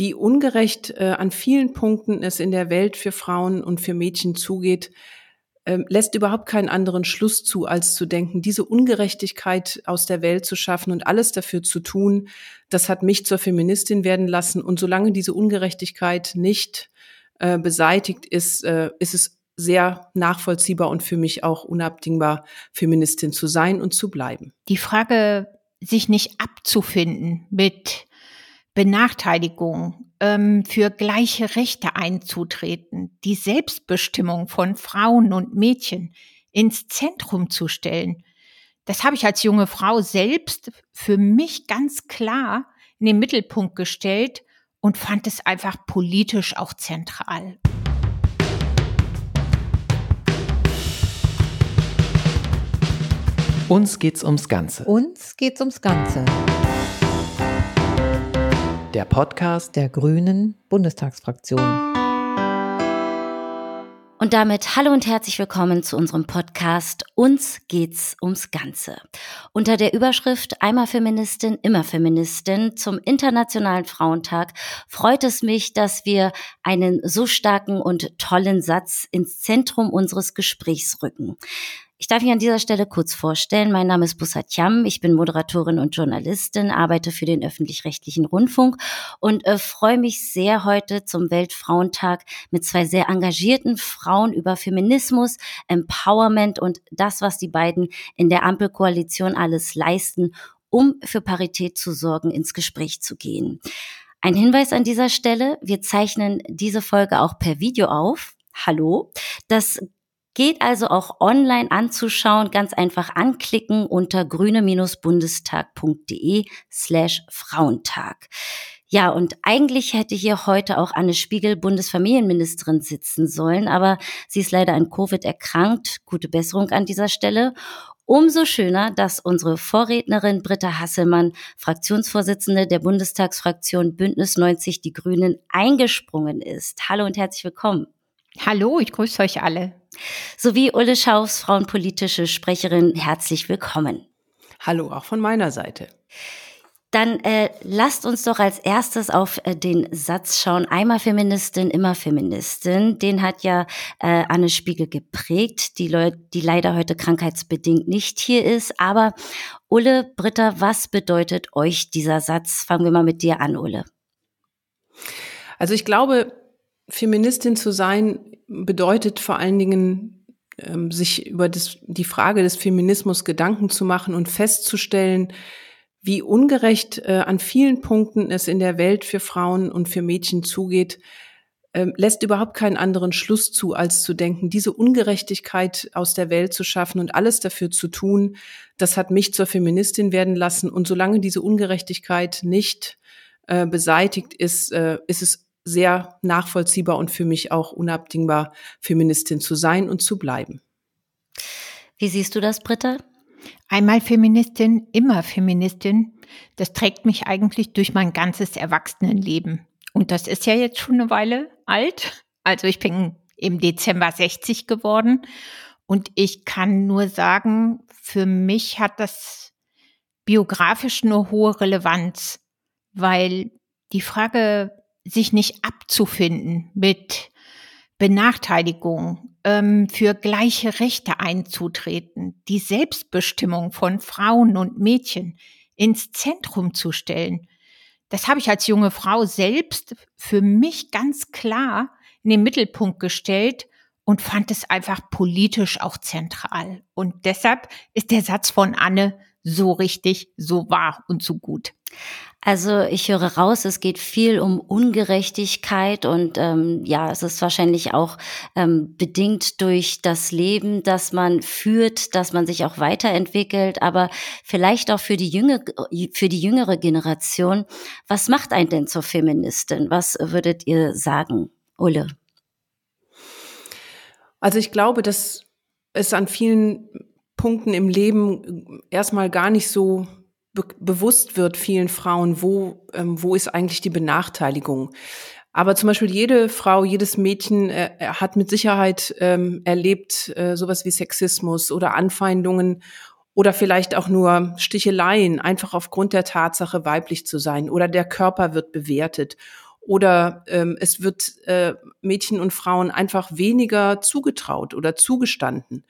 wie ungerecht äh, an vielen Punkten es in der Welt für Frauen und für Mädchen zugeht, äh, lässt überhaupt keinen anderen Schluss zu, als zu denken, diese Ungerechtigkeit aus der Welt zu schaffen und alles dafür zu tun, das hat mich zur Feministin werden lassen. Und solange diese Ungerechtigkeit nicht äh, beseitigt ist, äh, ist es sehr nachvollziehbar und für mich auch unabdingbar, Feministin zu sein und zu bleiben. Die Frage, sich nicht abzufinden mit Benachteiligung, ähm, für gleiche Rechte einzutreten, die Selbstbestimmung von Frauen und Mädchen ins Zentrum zu stellen. Das habe ich als junge Frau selbst für mich ganz klar in den Mittelpunkt gestellt und fand es einfach politisch auch zentral. Uns geht's ums Ganze. Uns geht's ums Ganze. Der Podcast der Grünen Bundestagsfraktion. Und damit hallo und herzlich willkommen zu unserem Podcast Uns geht's ums Ganze. Unter der Überschrift Einmal Feministin, immer Feministin zum Internationalen Frauentag freut es mich, dass wir einen so starken und tollen Satz ins Zentrum unseres Gesprächs rücken. Ich darf mich an dieser Stelle kurz vorstellen. Mein Name ist Bussat Yam. Ich bin Moderatorin und Journalistin, arbeite für den öffentlich-rechtlichen Rundfunk und äh, freue mich sehr heute zum Weltfrauentag mit zwei sehr engagierten Frauen über Feminismus, Empowerment und das, was die beiden in der Ampelkoalition alles leisten, um für Parität zu sorgen, ins Gespräch zu gehen. Ein Hinweis an dieser Stelle. Wir zeichnen diese Folge auch per Video auf. Hallo. Das Geht also auch online anzuschauen, ganz einfach anklicken unter grüne-bundestag.de slash Frauentag. Ja, und eigentlich hätte hier heute auch Anne Spiegel, Bundesfamilienministerin, sitzen sollen, aber sie ist leider an Covid erkrankt. Gute Besserung an dieser Stelle. Umso schöner, dass unsere Vorrednerin Britta Hasselmann, Fraktionsvorsitzende der Bundestagsfraktion Bündnis 90 Die Grünen, eingesprungen ist. Hallo und herzlich willkommen. Hallo, ich grüße euch alle sowie Ulle Schaufs, frauenpolitische Sprecherin. Herzlich willkommen. Hallo, auch von meiner Seite. Dann äh, lasst uns doch als erstes auf äh, den Satz schauen. Einmal Feministin, immer Feministin. Den hat ja äh, Anne Spiegel geprägt, die, Leute, die leider heute krankheitsbedingt nicht hier ist. Aber Ulle, Britta, was bedeutet euch dieser Satz? Fangen wir mal mit dir an, Ulle. Also ich glaube, Feministin zu sein bedeutet vor allen Dingen, ähm, sich über das, die Frage des Feminismus Gedanken zu machen und festzustellen, wie ungerecht äh, an vielen Punkten es in der Welt für Frauen und für Mädchen zugeht, äh, lässt überhaupt keinen anderen Schluss zu, als zu denken, diese Ungerechtigkeit aus der Welt zu schaffen und alles dafür zu tun, das hat mich zur Feministin werden lassen. Und solange diese Ungerechtigkeit nicht äh, beseitigt ist, äh, ist es sehr nachvollziehbar und für mich auch unabdingbar, Feministin zu sein und zu bleiben. Wie siehst du das, Britta? Einmal Feministin, immer Feministin. Das trägt mich eigentlich durch mein ganzes Erwachsenenleben. Und das ist ja jetzt schon eine Weile alt. Also ich bin im Dezember 60 geworden. Und ich kann nur sagen, für mich hat das biografisch eine hohe Relevanz, weil die Frage, sich nicht abzufinden mit Benachteiligung, ähm, für gleiche Rechte einzutreten, die Selbstbestimmung von Frauen und Mädchen ins Zentrum zu stellen. Das habe ich als junge Frau selbst für mich ganz klar in den Mittelpunkt gestellt und fand es einfach politisch auch zentral. Und deshalb ist der Satz von Anne so richtig, so wahr und so gut. Also ich höre raus, es geht viel um Ungerechtigkeit und ähm, ja, es ist wahrscheinlich auch ähm, bedingt durch das Leben, das man führt, dass man sich auch weiterentwickelt, aber vielleicht auch für die jüngere, für die jüngere Generation. Was macht einen denn zur Feministin? Was würdet ihr sagen, Ulle? Also ich glaube, dass es an vielen Punkten im Leben erstmal gar nicht so be bewusst wird vielen Frauen, wo, ähm, wo ist eigentlich die Benachteiligung. Aber zum Beispiel jede Frau, jedes Mädchen äh, hat mit Sicherheit ähm, erlebt äh, sowas wie Sexismus oder Anfeindungen oder vielleicht auch nur Sticheleien, einfach aufgrund der Tatsache, weiblich zu sein oder der Körper wird bewertet. oder ähm, es wird äh, Mädchen und Frauen einfach weniger zugetraut oder zugestanden.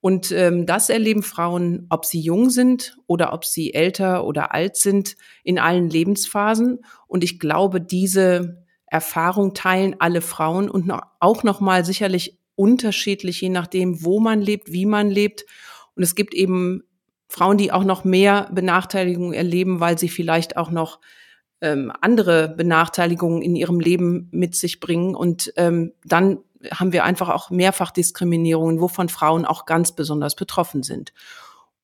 Und ähm, das erleben Frauen, ob sie jung sind oder ob sie älter oder alt sind, in allen Lebensphasen. Und ich glaube, diese Erfahrung teilen alle Frauen und noch, auch nochmal sicherlich unterschiedlich, je nachdem, wo man lebt, wie man lebt. Und es gibt eben Frauen, die auch noch mehr Benachteiligungen erleben, weil sie vielleicht auch noch ähm, andere Benachteiligungen in ihrem Leben mit sich bringen. Und ähm, dann haben wir einfach auch Mehrfachdiskriminierungen, wovon Frauen auch ganz besonders betroffen sind.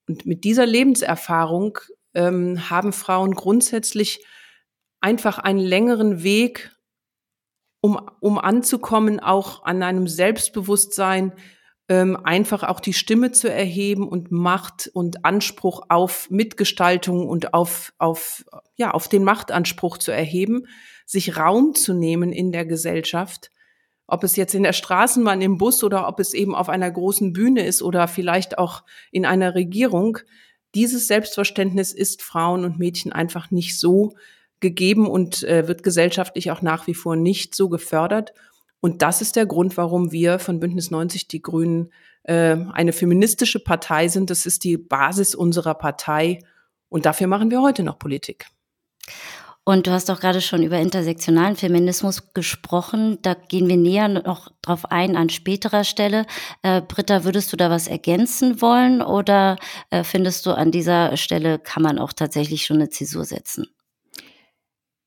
Und mit dieser Lebenserfahrung ähm, haben Frauen grundsätzlich einfach einen längeren Weg, um, um anzukommen, auch an einem Selbstbewusstsein, ähm, einfach auch die Stimme zu erheben und Macht und Anspruch auf Mitgestaltung und auf, auf, ja, auf den Machtanspruch zu erheben, sich Raum zu nehmen in der Gesellschaft, ob es jetzt in der Straßenbahn, im Bus oder ob es eben auf einer großen Bühne ist oder vielleicht auch in einer Regierung. Dieses Selbstverständnis ist Frauen und Mädchen einfach nicht so gegeben und äh, wird gesellschaftlich auch nach wie vor nicht so gefördert. Und das ist der Grund, warum wir von Bündnis 90 Die Grünen äh, eine feministische Partei sind. Das ist die Basis unserer Partei. Und dafür machen wir heute noch Politik. Und du hast auch gerade schon über intersektionalen Feminismus gesprochen. Da gehen wir näher noch drauf ein an späterer Stelle. Äh, Britta, würdest du da was ergänzen wollen oder äh, findest du an dieser Stelle kann man auch tatsächlich schon eine Zäsur setzen?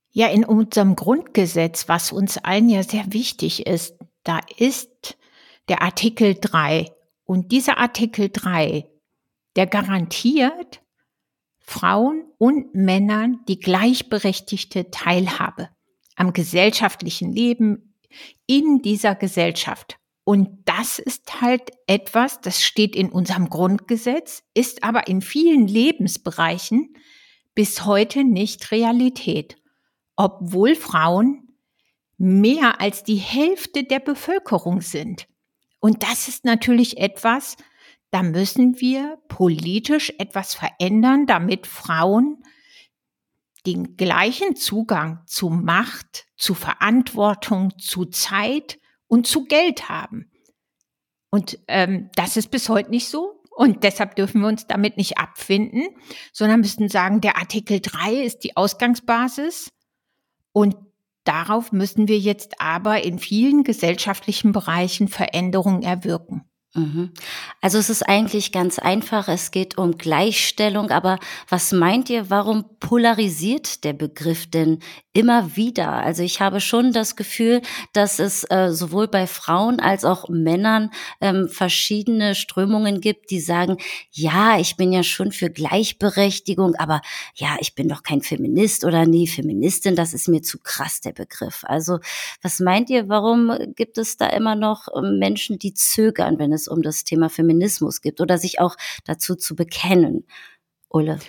Ja, in unserem Grundgesetz, was uns allen ja sehr wichtig ist, da ist der Artikel 3. Und dieser Artikel 3, der garantiert Frauen und Männern die gleichberechtigte Teilhabe am gesellschaftlichen Leben in dieser Gesellschaft. Und das ist halt etwas, das steht in unserem Grundgesetz, ist aber in vielen Lebensbereichen bis heute nicht Realität obwohl Frauen mehr als die Hälfte der Bevölkerung sind. Und das ist natürlich etwas, da müssen wir politisch etwas verändern, damit Frauen den gleichen Zugang zu Macht, zu Verantwortung, zu Zeit und zu Geld haben. Und ähm, das ist bis heute nicht so. Und deshalb dürfen wir uns damit nicht abfinden, sondern müssen sagen, der Artikel 3 ist die Ausgangsbasis und darauf müssen wir jetzt aber in vielen gesellschaftlichen Bereichen Veränderungen erwirken. Mhm. Also es ist eigentlich ganz einfach, es geht um Gleichstellung, aber was meint ihr, warum polarisiert der Begriff denn immer wieder? Also ich habe schon das Gefühl, dass es äh, sowohl bei Frauen als auch Männern ähm, verschiedene Strömungen gibt, die sagen, ja, ich bin ja schon für Gleichberechtigung, aber ja, ich bin doch kein Feminist oder nee, Feministin, das ist mir zu krass, der Begriff. Also was meint ihr, warum gibt es da immer noch ähm, Menschen, die zögern, wenn es um das Thema Feminismus gibt oder sich auch dazu zu bekennen. Ulle.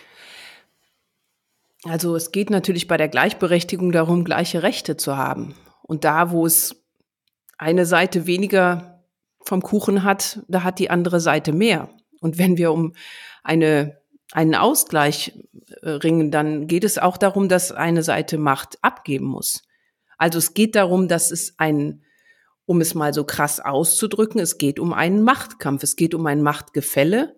Also es geht natürlich bei der Gleichberechtigung darum, gleiche Rechte zu haben. Und da, wo es eine Seite weniger vom Kuchen hat, da hat die andere Seite mehr. Und wenn wir um eine, einen Ausgleich äh, ringen, dann geht es auch darum, dass eine Seite Macht abgeben muss. Also es geht darum, dass es ein um es mal so krass auszudrücken, es geht um einen Machtkampf, es geht um ein Machtgefälle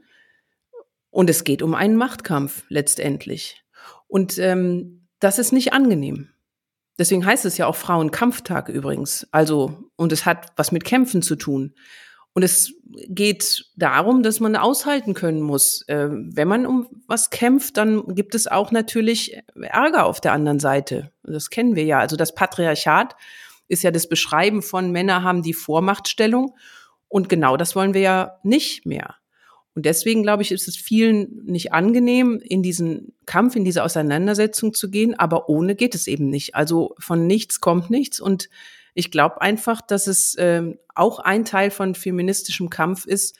und es geht um einen Machtkampf letztendlich. Und ähm, das ist nicht angenehm. Deswegen heißt es ja auch Frauenkampftag übrigens. Also, und es hat was mit Kämpfen zu tun. Und es geht darum, dass man aushalten können muss. Äh, wenn man um was kämpft, dann gibt es auch natürlich Ärger auf der anderen Seite. Das kennen wir ja. Also das Patriarchat ist ja das Beschreiben von Männer haben die Vormachtstellung. Und genau das wollen wir ja nicht mehr. Und deswegen, glaube ich, ist es vielen nicht angenehm, in diesen Kampf, in diese Auseinandersetzung zu gehen, aber ohne geht es eben nicht. Also von nichts kommt nichts. Und ich glaube einfach, dass es ähm, auch ein Teil von feministischem Kampf ist,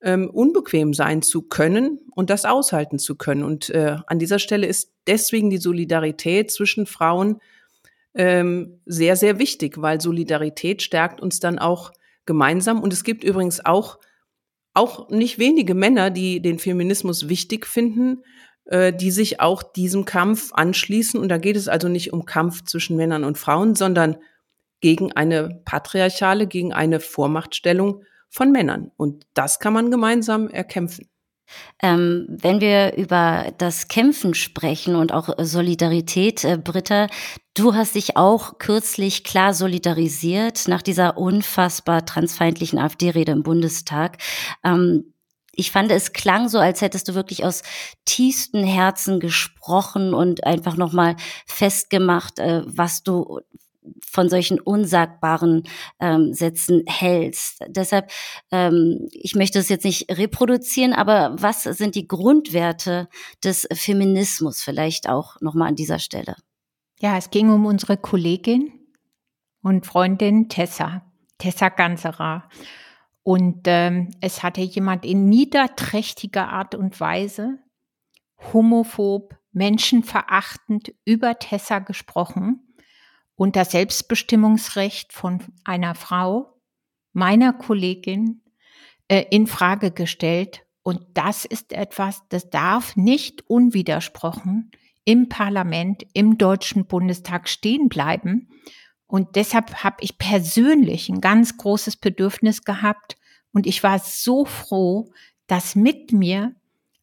ähm, unbequem sein zu können und das aushalten zu können. Und äh, an dieser Stelle ist deswegen die Solidarität zwischen Frauen ähm, sehr, sehr wichtig, weil Solidarität stärkt uns dann auch gemeinsam. Und es gibt übrigens auch, auch nicht wenige Männer, die den Feminismus wichtig finden, äh, die sich auch diesem Kampf anschließen. Und da geht es also nicht um Kampf zwischen Männern und Frauen, sondern gegen eine patriarchale, gegen eine Vormachtstellung von Männern. Und das kann man gemeinsam erkämpfen. Ähm, wenn wir über das Kämpfen sprechen und auch Solidarität, äh, Britta, du hast dich auch kürzlich klar solidarisiert nach dieser unfassbar transfeindlichen AfD-Rede im Bundestag. Ähm, ich fand, es klang so, als hättest du wirklich aus tiefstem Herzen gesprochen und einfach nochmal festgemacht, äh, was du von solchen unsagbaren ähm, Sätzen hältst. Deshalb, ähm, ich möchte es jetzt nicht reproduzieren, aber was sind die Grundwerte des Feminismus vielleicht auch nochmal an dieser Stelle? Ja, es ging um unsere Kollegin und Freundin Tessa, Tessa Ganserer. Und ähm, es hatte jemand in niederträchtiger Art und Weise homophob, menschenverachtend über Tessa gesprochen und das Selbstbestimmungsrecht von einer Frau, meiner Kollegin, äh, in Frage gestellt. Und das ist etwas, das darf nicht unwidersprochen im Parlament, im Deutschen Bundestag stehen bleiben. Und deshalb habe ich persönlich ein ganz großes Bedürfnis gehabt. Und ich war so froh, dass mit mir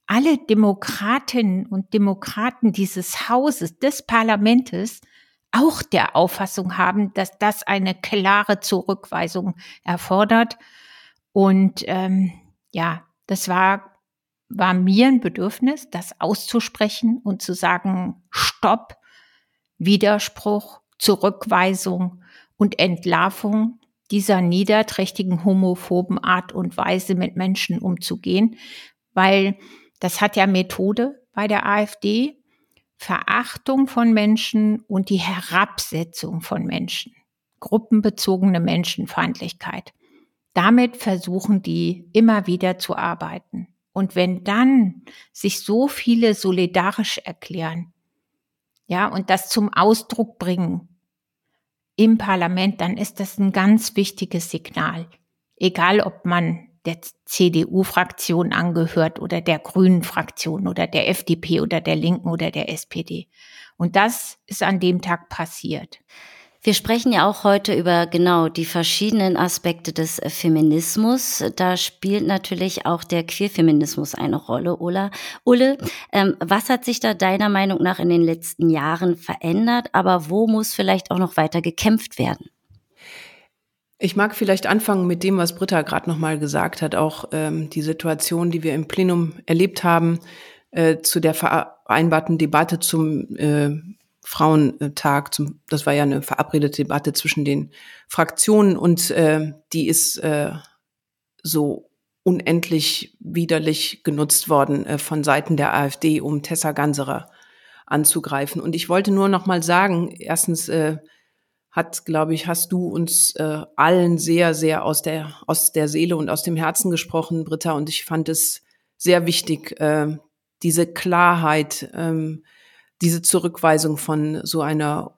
alle Demokratinnen und Demokraten dieses Hauses, des Parlamentes, auch der Auffassung haben, dass das eine klare Zurückweisung erfordert. Und ähm, ja, das war, war mir ein Bedürfnis, das auszusprechen und zu sagen, Stopp, Widerspruch, Zurückweisung und Entlarvung dieser niederträchtigen homophoben Art und Weise mit Menschen umzugehen, weil das hat ja Methode bei der AfD. Verachtung von Menschen und die Herabsetzung von Menschen, gruppenbezogene Menschenfeindlichkeit. Damit versuchen die immer wieder zu arbeiten. Und wenn dann sich so viele solidarisch erklären, ja, und das zum Ausdruck bringen im Parlament, dann ist das ein ganz wichtiges Signal. Egal, ob man der CDU-Fraktion angehört oder der Grünen-Fraktion oder der FDP oder der Linken oder der SPD. Und das ist an dem Tag passiert. Wir sprechen ja auch heute über genau die verschiedenen Aspekte des Feminismus. Da spielt natürlich auch der Queerfeminismus eine Rolle, Ulla. Ulle, ähm, was hat sich da deiner Meinung nach in den letzten Jahren verändert, aber wo muss vielleicht auch noch weiter gekämpft werden? Ich mag vielleicht anfangen mit dem, was Britta gerade nochmal gesagt hat, auch ähm, die Situation, die wir im Plenum erlebt haben, äh, zu der vereinbarten Debatte zum äh, Frauentag. Zum, das war ja eine verabredete Debatte zwischen den Fraktionen und äh, die ist äh, so unendlich widerlich genutzt worden äh, von Seiten der AfD, um Tessa Ganserer anzugreifen. Und ich wollte nur noch mal sagen, erstens, äh, hat, glaube ich, hast du uns äh, allen sehr, sehr aus der, aus der Seele und aus dem Herzen gesprochen, Britta. Und ich fand es sehr wichtig, äh, diese Klarheit, ähm, diese Zurückweisung von so einer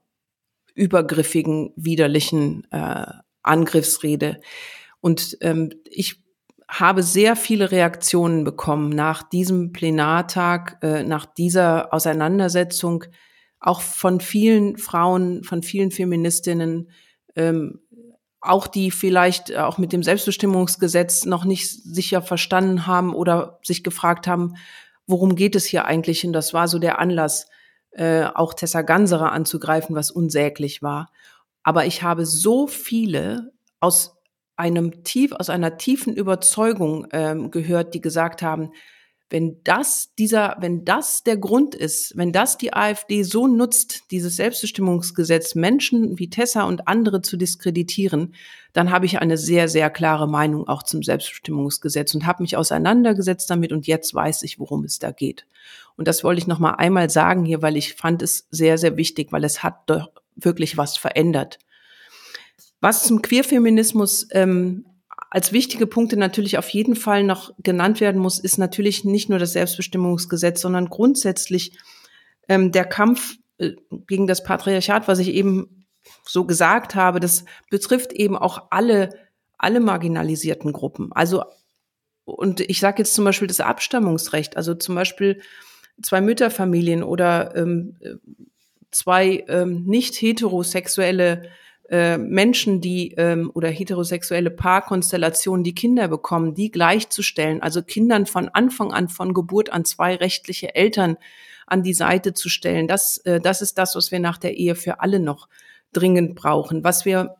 übergriffigen, widerlichen äh, Angriffsrede. Und ähm, ich habe sehr viele Reaktionen bekommen nach diesem Plenartag, äh, nach dieser Auseinandersetzung auch von vielen Frauen, von vielen Feministinnen, ähm, auch die vielleicht auch mit dem Selbstbestimmungsgesetz noch nicht sicher verstanden haben oder sich gefragt haben, worum geht es hier eigentlich? Und das war so der Anlass, äh, auch Tessa Ganserer anzugreifen, was unsäglich war. Aber ich habe so viele aus einem tief, aus einer tiefen Überzeugung ähm, gehört, die gesagt haben, wenn das dieser, wenn das der Grund ist, wenn das die AfD so nutzt, dieses Selbstbestimmungsgesetz Menschen wie Tessa und andere zu diskreditieren, dann habe ich eine sehr, sehr klare Meinung auch zum Selbstbestimmungsgesetz und habe mich auseinandergesetzt damit und jetzt weiß ich, worum es da geht. Und das wollte ich noch mal einmal sagen hier, weil ich fand es sehr, sehr wichtig, weil es hat doch wirklich was verändert. Was zum Queerfeminismus ähm, als wichtige Punkte natürlich auf jeden Fall noch genannt werden muss, ist natürlich nicht nur das Selbstbestimmungsgesetz, sondern grundsätzlich ähm, der Kampf äh, gegen das Patriarchat, was ich eben so gesagt habe, das betrifft eben auch alle, alle marginalisierten Gruppen. Also, und ich sage jetzt zum Beispiel das Abstammungsrecht, also zum Beispiel zwei Mütterfamilien oder ähm, zwei ähm, nicht heterosexuelle äh, Menschen, die ähm, oder heterosexuelle Paarkonstellationen, die Kinder bekommen, die gleichzustellen, also Kindern von Anfang an, von Geburt an zwei rechtliche Eltern an die Seite zu stellen. Das, äh, das ist das, was wir nach der Ehe für alle noch dringend brauchen. Was wir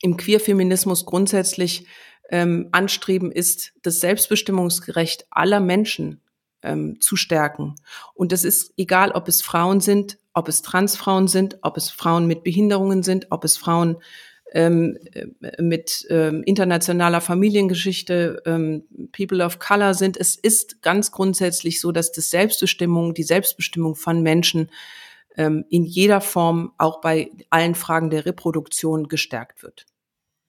im Queerfeminismus grundsätzlich ähm, anstreben, ist das Selbstbestimmungsgerecht aller Menschen ähm, zu stärken. Und es ist egal, ob es Frauen sind, ob es Transfrauen sind, ob es Frauen mit Behinderungen sind, ob es Frauen ähm, äh, mit ähm, internationaler Familiengeschichte, ähm, People of Color sind. Es ist ganz grundsätzlich so, dass das Selbstbestimmung, die Selbstbestimmung von Menschen ähm, in jeder Form auch bei allen Fragen der Reproduktion gestärkt wird.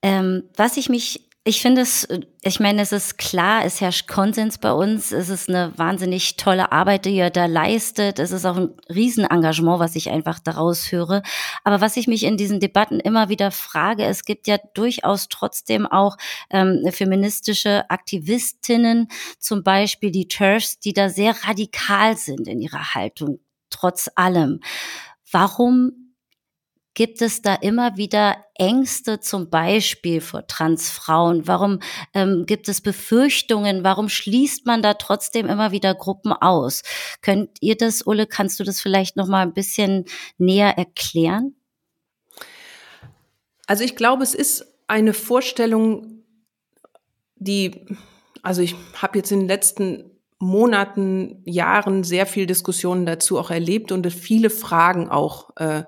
Ähm, was ich mich ich finde es, ich meine, es ist klar, es herrscht Konsens bei uns. Es ist eine wahnsinnig tolle Arbeit, die ihr da leistet. Es ist auch ein Riesenengagement, was ich einfach daraus höre. Aber was ich mich in diesen Debatten immer wieder frage, es gibt ja durchaus trotzdem auch ähm, feministische Aktivistinnen, zum Beispiel die TERFs, die da sehr radikal sind in ihrer Haltung, trotz allem. Warum Gibt es da immer wieder Ängste zum Beispiel vor Transfrauen? Warum ähm, gibt es Befürchtungen? Warum schließt man da trotzdem immer wieder Gruppen aus? Könnt ihr das, Ulle, kannst du das vielleicht noch mal ein bisschen näher erklären? Also ich glaube, es ist eine Vorstellung, die, also ich habe jetzt in den letzten Monaten, Jahren sehr viel Diskussionen dazu auch erlebt und viele Fragen auch äh,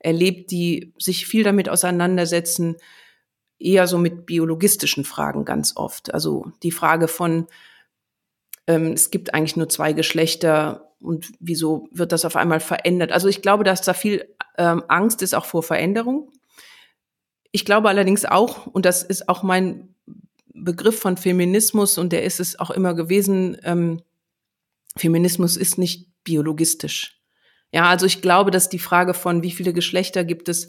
erlebt, die sich viel damit auseinandersetzen, eher so mit biologistischen Fragen ganz oft. Also die Frage von, ähm, es gibt eigentlich nur zwei Geschlechter und wieso wird das auf einmal verändert? Also ich glaube, dass da viel ähm, Angst ist auch vor Veränderung. Ich glaube allerdings auch, und das ist auch mein Begriff von Feminismus und der ist es auch immer gewesen, ähm, Feminismus ist nicht biologistisch. Ja, also ich glaube, dass die Frage von, wie viele Geschlechter gibt es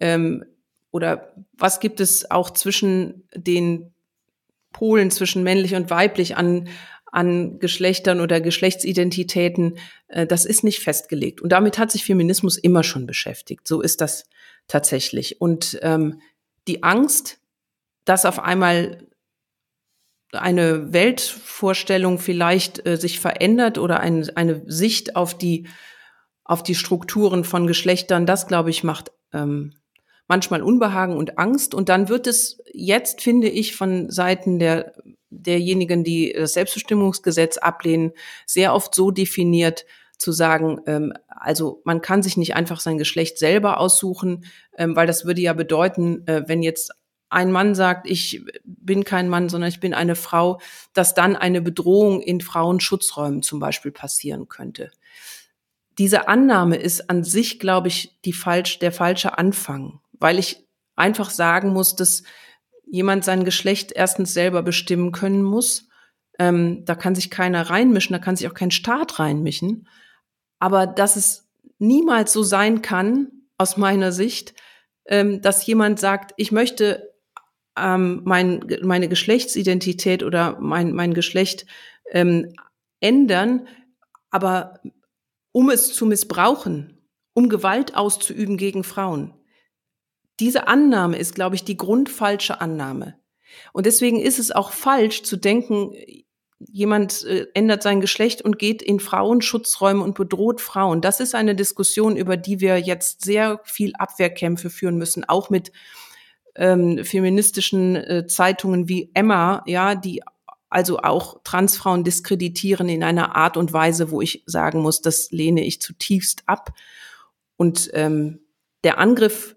ähm, oder was gibt es auch zwischen den Polen, zwischen männlich und weiblich an, an Geschlechtern oder Geschlechtsidentitäten, äh, das ist nicht festgelegt. Und damit hat sich Feminismus immer schon beschäftigt. So ist das tatsächlich. Und ähm, die Angst, dass auf einmal eine Weltvorstellung vielleicht äh, sich verändert oder ein, eine Sicht auf die, auf die Strukturen von Geschlechtern, das, glaube ich, macht ähm, manchmal Unbehagen und Angst. Und dann wird es jetzt, finde ich, von Seiten der, derjenigen, die das Selbstbestimmungsgesetz ablehnen, sehr oft so definiert, zu sagen, ähm, also man kann sich nicht einfach sein Geschlecht selber aussuchen, ähm, weil das würde ja bedeuten, äh, wenn jetzt ein Mann sagt, ich bin kein Mann, sondern ich bin eine Frau, dass dann eine Bedrohung in Frauenschutzräumen zum Beispiel passieren könnte. Diese Annahme ist an sich, glaube ich, die falsch, der falsche Anfang, weil ich einfach sagen muss, dass jemand sein Geschlecht erstens selber bestimmen können muss. Ähm, da kann sich keiner reinmischen, da kann sich auch kein Staat reinmischen. Aber dass es niemals so sein kann, aus meiner Sicht, ähm, dass jemand sagt, ich möchte ähm, mein, meine Geschlechtsidentität oder mein, mein Geschlecht ähm, ändern, aber um es zu missbrauchen, um Gewalt auszuüben gegen Frauen. Diese Annahme ist, glaube ich, die grundfalsche Annahme. Und deswegen ist es auch falsch zu denken, jemand äh, ändert sein Geschlecht und geht in Frauenschutzräume und bedroht Frauen. Das ist eine Diskussion, über die wir jetzt sehr viel Abwehrkämpfe führen müssen, auch mit ähm, feministischen äh, Zeitungen wie Emma, ja, die also auch Transfrauen diskreditieren in einer Art und Weise, wo ich sagen muss, das lehne ich zutiefst ab. Und ähm, der Angriff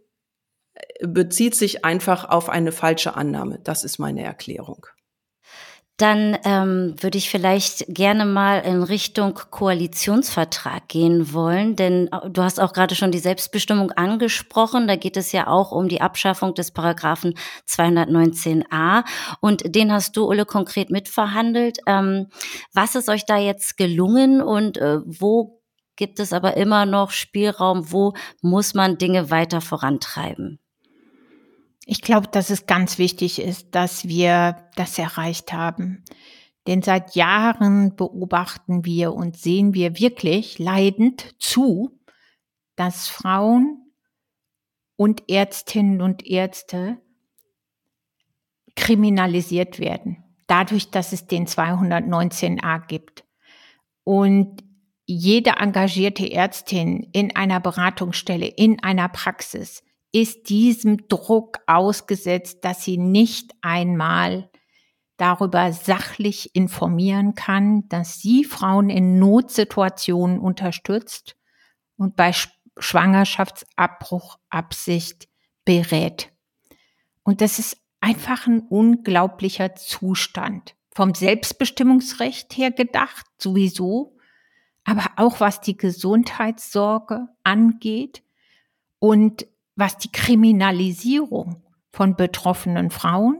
äh, bezieht sich einfach auf eine falsche Annahme. Das ist meine Erklärung dann ähm, würde ich vielleicht gerne mal in Richtung Koalitionsvertrag gehen wollen, denn äh, du hast auch gerade schon die Selbstbestimmung angesprochen. Da geht es ja auch um die Abschaffung des Paragraphen 219a und den hast du, Ulle, konkret mitverhandelt. Ähm, was ist euch da jetzt gelungen und äh, wo gibt es aber immer noch Spielraum? Wo muss man Dinge weiter vorantreiben? Ich glaube, dass es ganz wichtig ist, dass wir das erreicht haben. Denn seit Jahren beobachten wir und sehen wir wirklich leidend zu, dass Frauen und Ärztinnen und Ärzte kriminalisiert werden, dadurch, dass es den 219a gibt. Und jede engagierte Ärztin in einer Beratungsstelle, in einer Praxis ist diesem Druck ausgesetzt, dass sie nicht einmal darüber sachlich informieren kann, dass sie Frauen in Notsituationen unterstützt und bei Schwangerschaftsabbruchabsicht berät. Und das ist einfach ein unglaublicher Zustand. Vom Selbstbestimmungsrecht her gedacht, sowieso, aber auch was die Gesundheitssorge angeht und was die Kriminalisierung von betroffenen Frauen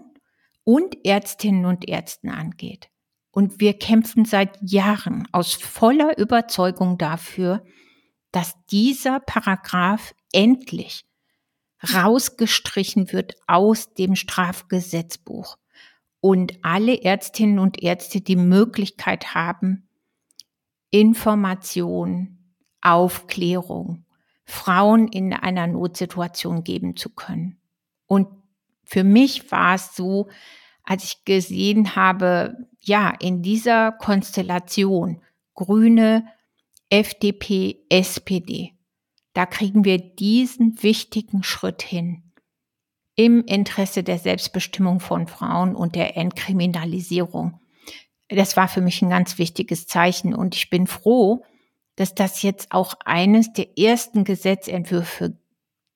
und Ärztinnen und Ärzten angeht. Und wir kämpfen seit Jahren aus voller Überzeugung dafür, dass dieser Paragraph endlich rausgestrichen wird aus dem Strafgesetzbuch und alle Ärztinnen und Ärzte die Möglichkeit haben, Information, Aufklärung, Frauen in einer Notsituation geben zu können. Und für mich war es so, als ich gesehen habe, ja, in dieser Konstellation Grüne, FDP, SPD, da kriegen wir diesen wichtigen Schritt hin im Interesse der Selbstbestimmung von Frauen und der Entkriminalisierung das war für mich ein ganz wichtiges Zeichen und ich bin froh, dass das jetzt auch eines der ersten Gesetzentwürfe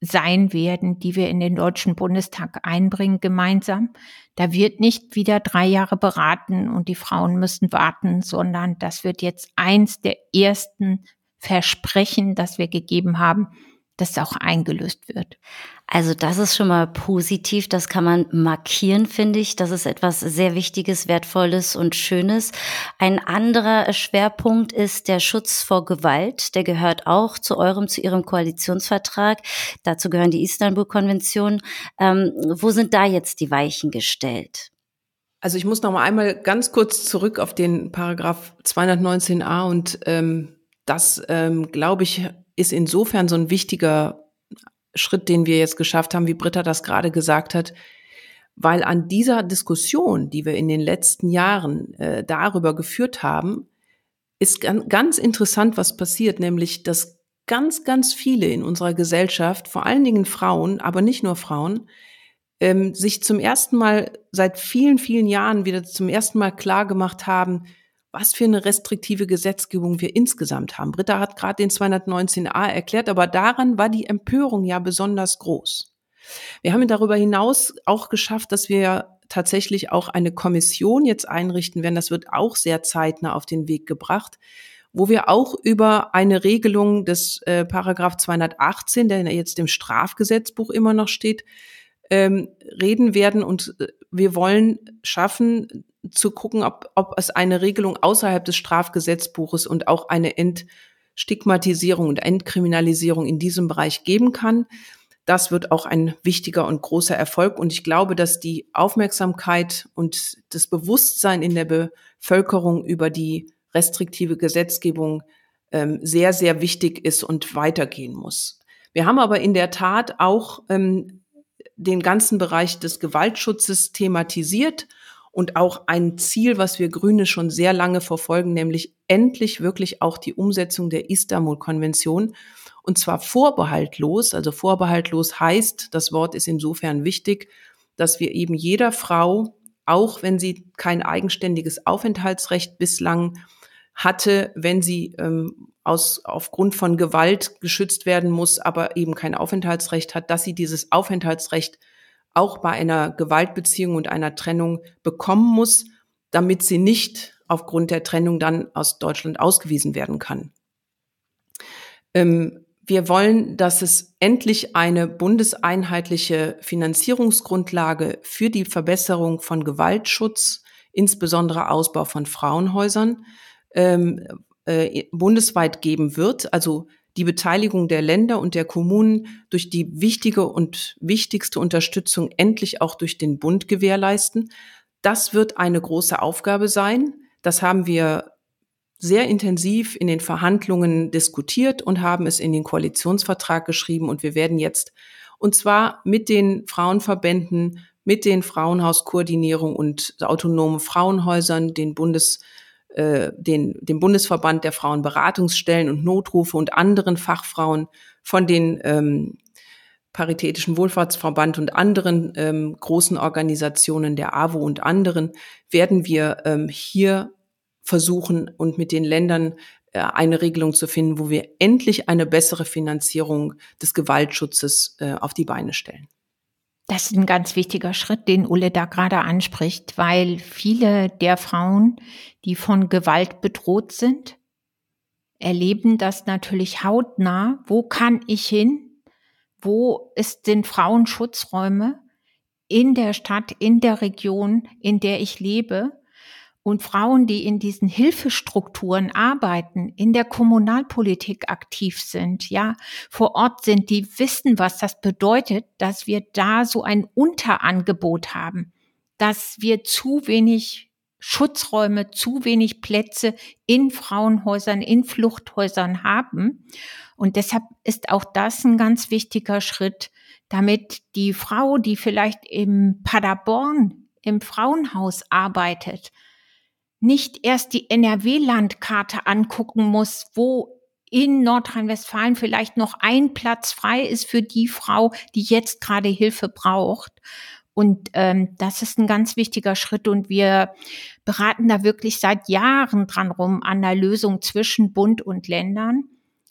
sein werden, die wir in den Deutschen Bundestag einbringen gemeinsam. Da wird nicht wieder drei Jahre beraten und die Frauen müssen warten, sondern das wird jetzt eins der ersten Versprechen, das wir gegeben haben, das auch eingelöst wird. Also das ist schon mal positiv, das kann man markieren, finde ich. Das ist etwas sehr Wichtiges, Wertvolles und Schönes. Ein anderer Schwerpunkt ist der Schutz vor Gewalt. Der gehört auch zu eurem, zu Ihrem Koalitionsvertrag. Dazu gehören die Istanbul-Konvention. Ähm, wo sind da jetzt die Weichen gestellt? Also ich muss noch mal einmal ganz kurz zurück auf den Paragraph 219a und ähm, das, ähm, glaube ich, ist insofern so ein wichtiger Schritt, den wir jetzt geschafft haben, wie Britta das gerade gesagt hat, weil an dieser Diskussion, die wir in den letzten Jahren äh, darüber geführt haben, ist ganz interessant, was passiert, nämlich dass ganz, ganz viele in unserer Gesellschaft, vor allen Dingen Frauen, aber nicht nur Frauen, ähm, sich zum ersten Mal seit vielen, vielen Jahren wieder zum ersten Mal klar gemacht haben, was für eine restriktive Gesetzgebung wir insgesamt haben. Britta hat gerade den 219a erklärt, aber daran war die Empörung ja besonders groß. Wir haben darüber hinaus auch geschafft, dass wir tatsächlich auch eine Kommission jetzt einrichten werden. Das wird auch sehr zeitnah auf den Weg gebracht, wo wir auch über eine Regelung des äh, Paragraph 218, der jetzt im Strafgesetzbuch immer noch steht, ähm, reden werden. Und äh, wir wollen schaffen, zu gucken, ob, ob es eine Regelung außerhalb des Strafgesetzbuches und auch eine Entstigmatisierung und Entkriminalisierung in diesem Bereich geben kann. Das wird auch ein wichtiger und großer Erfolg. Und ich glaube, dass die Aufmerksamkeit und das Bewusstsein in der Bevölkerung über die restriktive Gesetzgebung ähm, sehr, sehr wichtig ist und weitergehen muss. Wir haben aber in der Tat auch ähm, den ganzen Bereich des Gewaltschutzes thematisiert und auch ein Ziel, was wir Grüne schon sehr lange verfolgen, nämlich endlich wirklich auch die Umsetzung der Istanbul-Konvention. Und zwar vorbehaltlos. Also vorbehaltlos heißt, das Wort ist insofern wichtig, dass wir eben jeder Frau, auch wenn sie kein eigenständiges Aufenthaltsrecht bislang hatte, wenn sie ähm, aus, aufgrund von Gewalt geschützt werden muss, aber eben kein Aufenthaltsrecht hat, dass sie dieses Aufenthaltsrecht auch bei einer Gewaltbeziehung und einer Trennung bekommen muss, damit sie nicht aufgrund der Trennung dann aus Deutschland ausgewiesen werden kann. Ähm, wir wollen, dass es endlich eine bundeseinheitliche Finanzierungsgrundlage für die Verbesserung von Gewaltschutz, insbesondere Ausbau von Frauenhäusern, ähm, äh, bundesweit geben wird. Also die Beteiligung der Länder und der Kommunen durch die wichtige und wichtigste Unterstützung endlich auch durch den Bund gewährleisten. Das wird eine große Aufgabe sein. Das haben wir sehr intensiv in den Verhandlungen diskutiert und haben es in den Koalitionsvertrag geschrieben. Und wir werden jetzt, und zwar mit den Frauenverbänden, mit den Frauenhauskoordinierung und autonomen Frauenhäusern, den Bundes, äh, den, dem Bundesverband der Frauenberatungsstellen und Notrufe und anderen Fachfrauen von den ähm, Paritätischen Wohlfahrtsverband und anderen ähm, großen Organisationen der AWO und anderen werden wir ähm, hier versuchen und mit den Ländern äh, eine Regelung zu finden, wo wir endlich eine bessere Finanzierung des Gewaltschutzes äh, auf die Beine stellen. Das ist ein ganz wichtiger Schritt, den Ulle da gerade anspricht, weil viele der Frauen, die von Gewalt bedroht sind, erleben das natürlich hautnah. Wo kann ich hin? Wo ist, sind Frauenschutzräume in der Stadt, in der Region, in der ich lebe? Und Frauen, die in diesen Hilfestrukturen arbeiten, in der Kommunalpolitik aktiv sind, ja, vor Ort sind, die wissen, was das bedeutet, dass wir da so ein Unterangebot haben, dass wir zu wenig Schutzräume, zu wenig Plätze in Frauenhäusern, in Fluchthäusern haben. Und deshalb ist auch das ein ganz wichtiger Schritt, damit die Frau, die vielleicht im Paderborn im Frauenhaus arbeitet, nicht erst die NRW-Landkarte angucken muss, wo in Nordrhein-Westfalen vielleicht noch ein Platz frei ist für die Frau, die jetzt gerade Hilfe braucht. Und ähm, das ist ein ganz wichtiger Schritt und wir beraten da wirklich seit Jahren dran rum an der Lösung zwischen Bund und Ländern.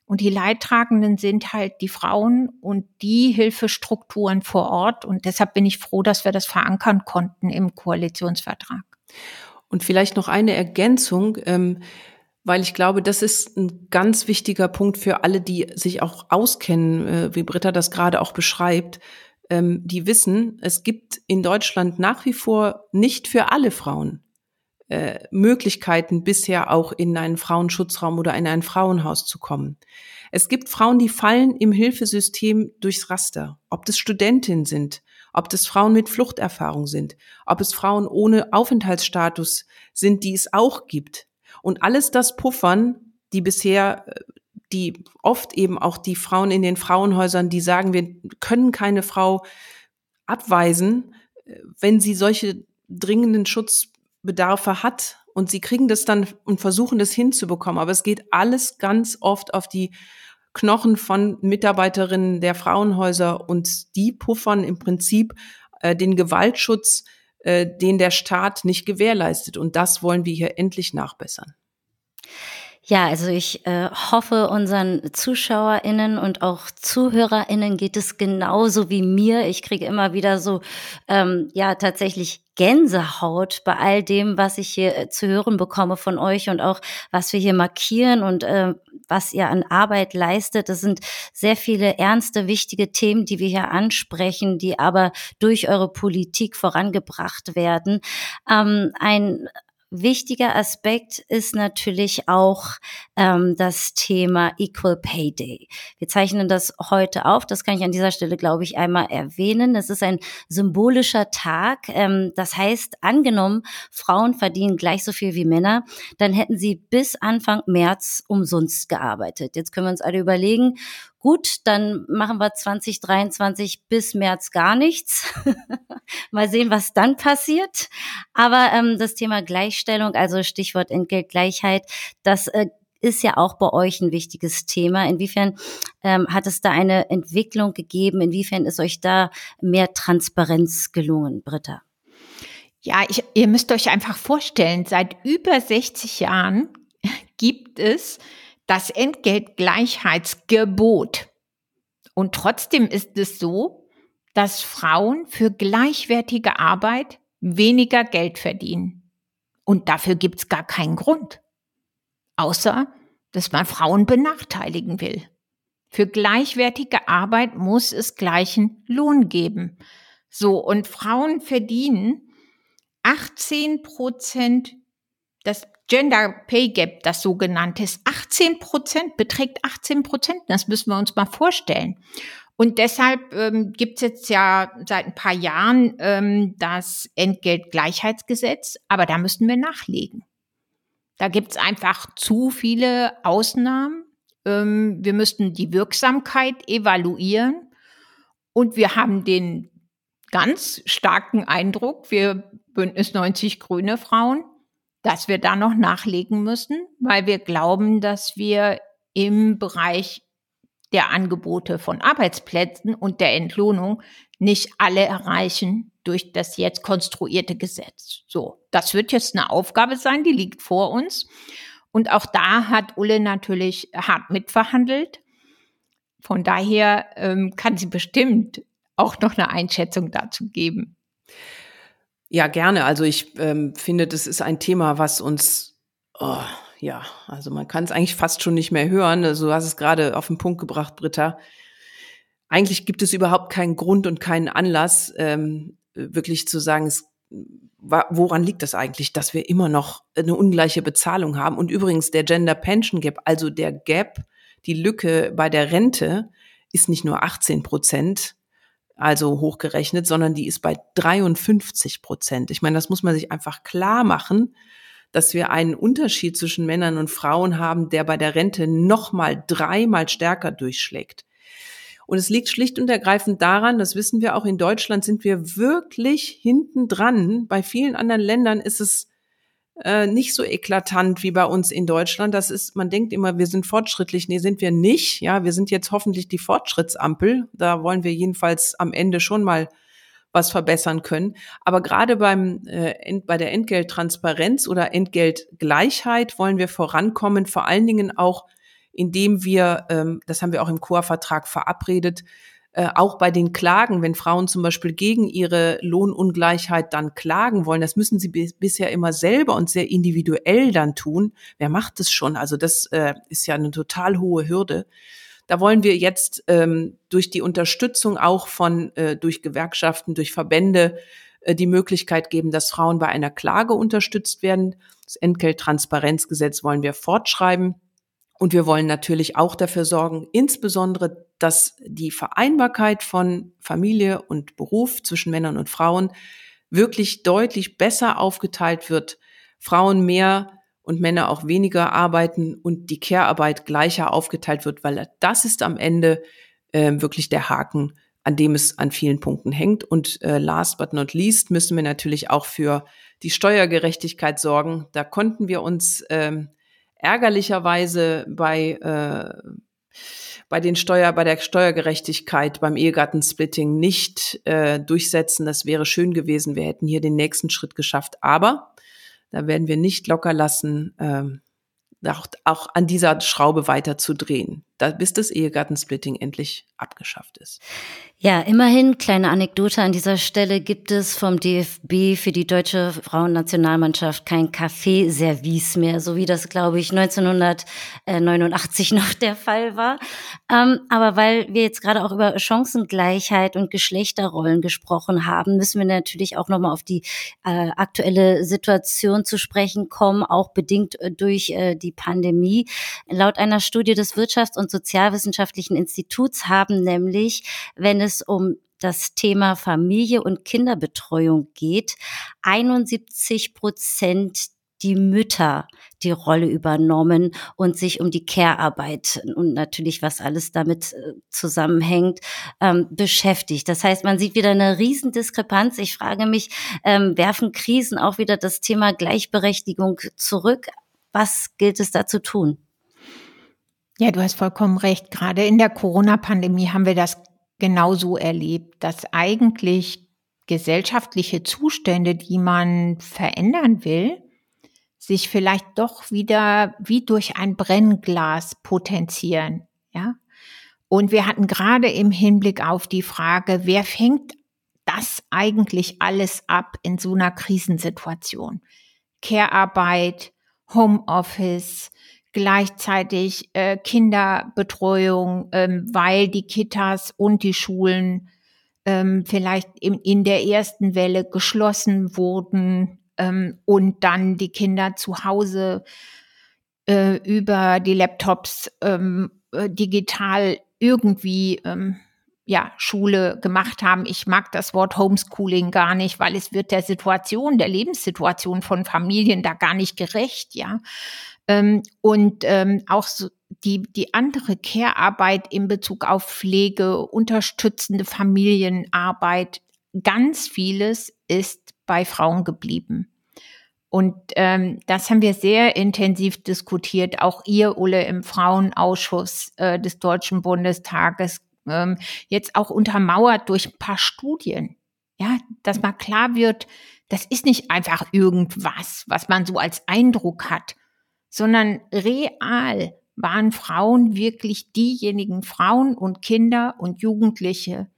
Und die Leidtragenden sind halt die Frauen und die Hilfestrukturen vor Ort. Und deshalb bin ich froh, dass wir das verankern konnten im Koalitionsvertrag. Und vielleicht noch eine Ergänzung, ähm, weil ich glaube, das ist ein ganz wichtiger Punkt für alle, die sich auch auskennen, äh, wie Britta das gerade auch beschreibt. Ähm, die wissen, es gibt in Deutschland nach wie vor nicht für alle Frauen äh, Möglichkeiten, bisher auch in einen Frauenschutzraum oder in ein Frauenhaus zu kommen. Es gibt Frauen, die fallen im Hilfesystem durchs Raster, ob das Studentinnen sind, ob das Frauen mit Fluchterfahrung sind, ob es Frauen ohne Aufenthaltsstatus sind, die es auch gibt. Und alles das puffern, die bisher, die oft eben auch die Frauen in den Frauenhäusern, die sagen, wir können keine Frau abweisen, wenn sie solche dringenden Schutzbedarfe hat. Und sie kriegen das dann und versuchen das hinzubekommen. Aber es geht alles ganz oft auf die Knochen von Mitarbeiterinnen der Frauenhäuser und die puffern im Prinzip äh, den Gewaltschutz, äh, den der Staat nicht gewährleistet. Und das wollen wir hier endlich nachbessern. Ja, also ich äh, hoffe, unseren ZuschauerInnen und auch ZuhörerInnen geht es genauso wie mir. Ich kriege immer wieder so, ähm, ja, tatsächlich Gänsehaut bei all dem, was ich hier äh, zu hören bekomme von euch und auch was wir hier markieren und äh, was ihr an Arbeit leistet. Das sind sehr viele ernste, wichtige Themen, die wir hier ansprechen, die aber durch eure Politik vorangebracht werden. Ähm, ein wichtiger Aspekt ist natürlich auch ähm, das Thema Equal Pay Day. Wir zeichnen das heute auf. Das kann ich an dieser Stelle, glaube ich, einmal erwähnen. Es ist ein symbolischer Tag. Ähm, das heißt, angenommen, Frauen verdienen gleich so viel wie Männer, dann hätten sie bis Anfang März umsonst gearbeitet. Jetzt können wir uns alle überlegen, Gut, dann machen wir 2023 bis März gar nichts. Mal sehen, was dann passiert. Aber ähm, das Thema Gleichstellung, also Stichwort Entgeltgleichheit, das äh, ist ja auch bei euch ein wichtiges Thema. Inwiefern ähm, hat es da eine Entwicklung gegeben? Inwiefern ist euch da mehr Transparenz gelungen, Britta? Ja, ich, ihr müsst euch einfach vorstellen, seit über 60 Jahren gibt es das Entgeltgleichheitsgebot. Und trotzdem ist es so, dass Frauen für gleichwertige Arbeit weniger Geld verdienen. Und dafür gibt es gar keinen Grund. Außer, dass man Frauen benachteiligen will. Für gleichwertige Arbeit muss es gleichen Lohn geben. So, und Frauen verdienen 18 Prozent, das Gender Pay Gap, das sogenannte, ist 18 Prozent, beträgt 18 Prozent. Das müssen wir uns mal vorstellen. Und deshalb ähm, gibt es jetzt ja seit ein paar Jahren ähm, das Entgeltgleichheitsgesetz, aber da müssen wir nachlegen. Da gibt's einfach zu viele Ausnahmen. Ähm, wir müssten die Wirksamkeit evaluieren. Und wir haben den ganz starken Eindruck, wir Bündnis 90 Grüne Frauen, dass wir da noch nachlegen müssen, weil wir glauben, dass wir im Bereich der Angebote von Arbeitsplätzen und der Entlohnung nicht alle erreichen durch das jetzt konstruierte Gesetz. So, das wird jetzt eine Aufgabe sein, die liegt vor uns. Und auch da hat Ulle natürlich hart mitverhandelt. Von daher ähm, kann sie bestimmt auch noch eine Einschätzung dazu geben. Ja, gerne. Also ich ähm, finde, das ist ein Thema, was uns, oh, ja, also man kann es eigentlich fast schon nicht mehr hören. Also du hast es gerade auf den Punkt gebracht, Britta. Eigentlich gibt es überhaupt keinen Grund und keinen Anlass, ähm, wirklich zu sagen, es, woran liegt das eigentlich, dass wir immer noch eine ungleiche Bezahlung haben? Und übrigens der Gender Pension Gap, also der Gap, die Lücke bei der Rente, ist nicht nur 18 Prozent, also hochgerechnet, sondern die ist bei 53 Prozent. Ich meine, das muss man sich einfach klar machen, dass wir einen Unterschied zwischen Männern und Frauen haben, der bei der Rente noch mal dreimal stärker durchschlägt. Und es liegt schlicht und ergreifend daran, das wissen wir auch in Deutschland, sind wir wirklich hinten dran. Bei vielen anderen Ländern ist es äh, nicht so eklatant wie bei uns in Deutschland. Das ist, man denkt immer, wir sind fortschrittlich. Nee, sind wir nicht. Ja, wir sind jetzt hoffentlich die Fortschrittsampel. Da wollen wir jedenfalls am Ende schon mal was verbessern können. Aber gerade beim äh, bei der Entgelttransparenz oder Entgeltgleichheit wollen wir vorankommen, vor allen Dingen auch, indem wir, ähm, das haben wir auch im Chorvertrag verabredet, äh, auch bei den Klagen, wenn Frauen zum Beispiel gegen ihre Lohnungleichheit dann klagen wollen, das müssen sie bisher immer selber und sehr individuell dann tun. Wer macht das schon? Also das äh, ist ja eine total hohe Hürde. Da wollen wir jetzt ähm, durch die Unterstützung auch von äh, durch Gewerkschaften, durch Verbände äh, die Möglichkeit geben, dass Frauen bei einer Klage unterstützt werden. Das Entgelttransparenzgesetz wollen wir fortschreiben. Und wir wollen natürlich auch dafür sorgen, insbesondere, dass die Vereinbarkeit von Familie und Beruf zwischen Männern und Frauen wirklich deutlich besser aufgeteilt wird, Frauen mehr und Männer auch weniger arbeiten und die Care-Arbeit gleicher aufgeteilt wird, weil das ist am Ende äh, wirklich der Haken, an dem es an vielen Punkten hängt. Und äh, last but not least müssen wir natürlich auch für die Steuergerechtigkeit sorgen. Da konnten wir uns ähm, ärgerlicherweise bei äh, bei den Steuer, bei der Steuergerechtigkeit beim Ehegattensplitting nicht äh, durchsetzen. Das wäre schön gewesen. Wir hätten hier den nächsten Schritt geschafft. Aber da werden wir nicht locker lassen, ähm, auch, auch an dieser Schraube weiter zu drehen, bis das Ehegattensplitting endlich abgeschafft ist. Ja, immerhin, kleine Anekdote an dieser Stelle, gibt es vom DFB für die deutsche Frauennationalmannschaft kein Kaffeeservice mehr, so wie das, glaube ich, 1989 noch der Fall war. Ähm, aber weil wir jetzt gerade auch über Chancengleichheit und Geschlechterrollen gesprochen haben, müssen wir natürlich auch nochmal auf die äh, aktuelle Situation zu sprechen kommen, auch bedingt äh, durch äh, die Pandemie. Laut einer Studie des Wirtschafts- und Sozialwissenschaftlichen Instituts haben nämlich, wenn es um das Thema Familie und Kinderbetreuung geht, 71 Prozent die Mütter die Rolle übernommen und sich um die Care-Arbeit und natürlich, was alles damit äh, zusammenhängt, ähm, beschäftigt. Das heißt, man sieht wieder eine Riesendiskrepanz. Ich frage mich, ähm, werfen Krisen auch wieder das Thema Gleichberechtigung zurück? Was gilt es da zu tun? Ja, du hast vollkommen recht. Gerade in der Corona-Pandemie haben wir das genauso erlebt, dass eigentlich gesellschaftliche Zustände, die man verändern will, sich vielleicht doch wieder wie durch ein Brennglas potenzieren, ja. Und wir hatten gerade im Hinblick auf die Frage, wer fängt das eigentlich alles ab in so einer Krisensituation? Care-Arbeit, Homeoffice, gleichzeitig äh, Kinderbetreuung, ähm, weil die Kitas und die Schulen ähm, vielleicht in, in der ersten Welle geschlossen wurden ähm, und dann die Kinder zu Hause äh, über die Laptops ähm, äh, digital irgendwie ähm, ja, Schule gemacht haben. Ich mag das Wort Homeschooling gar nicht, weil es wird der Situation, der Lebenssituation von Familien da gar nicht gerecht, ja. Ähm, und ähm, auch so die, die andere Care-Arbeit in Bezug auf Pflege, unterstützende Familienarbeit, ganz vieles ist bei Frauen geblieben. Und ähm, das haben wir sehr intensiv diskutiert. Auch ihr, Ulle, im Frauenausschuss äh, des Deutschen Bundestages, ähm, jetzt auch untermauert durch ein paar Studien. Ja, dass mal klar wird, das ist nicht einfach irgendwas, was man so als Eindruck hat, sondern real waren Frauen wirklich diejenigen Frauen und Kinder und Jugendliche,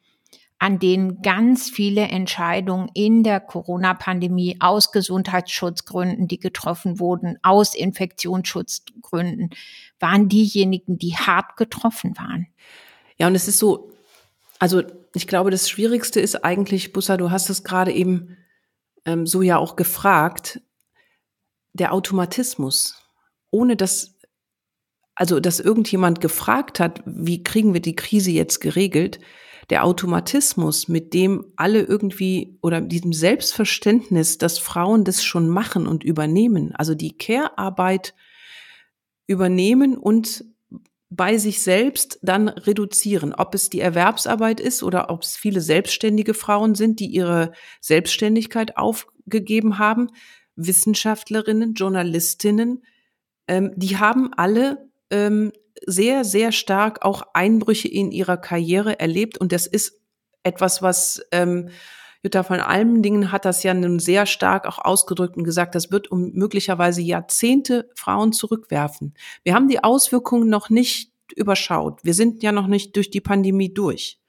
an denen ganz viele Entscheidungen in der Corona-Pandemie aus Gesundheitsschutzgründen, die getroffen wurden, aus Infektionsschutzgründen, waren diejenigen, die hart getroffen waren. Ja, und es ist so, also ich glaube, das Schwierigste ist eigentlich, Bussa, du hast es gerade eben ähm, so ja auch gefragt, der Automatismus, ohne dass, also dass irgendjemand gefragt hat, wie kriegen wir die Krise jetzt geregelt, der Automatismus, mit dem alle irgendwie oder diesem Selbstverständnis, dass Frauen das schon machen und übernehmen, also die Care-Arbeit übernehmen und bei sich selbst dann reduzieren. Ob es die Erwerbsarbeit ist oder ob es viele selbstständige Frauen sind, die ihre Selbstständigkeit aufgegeben haben, Wissenschaftlerinnen, Journalistinnen, ähm, die haben alle ähm, sehr, sehr stark auch Einbrüche in ihrer Karriere erlebt. Und das ist etwas, was ähm, Jutta von Almendingen hat das ja nun sehr stark auch ausgedrückt und gesagt, das wird um möglicherweise Jahrzehnte Frauen zurückwerfen. Wir haben die Auswirkungen noch nicht überschaut. Wir sind ja noch nicht durch die Pandemie durch.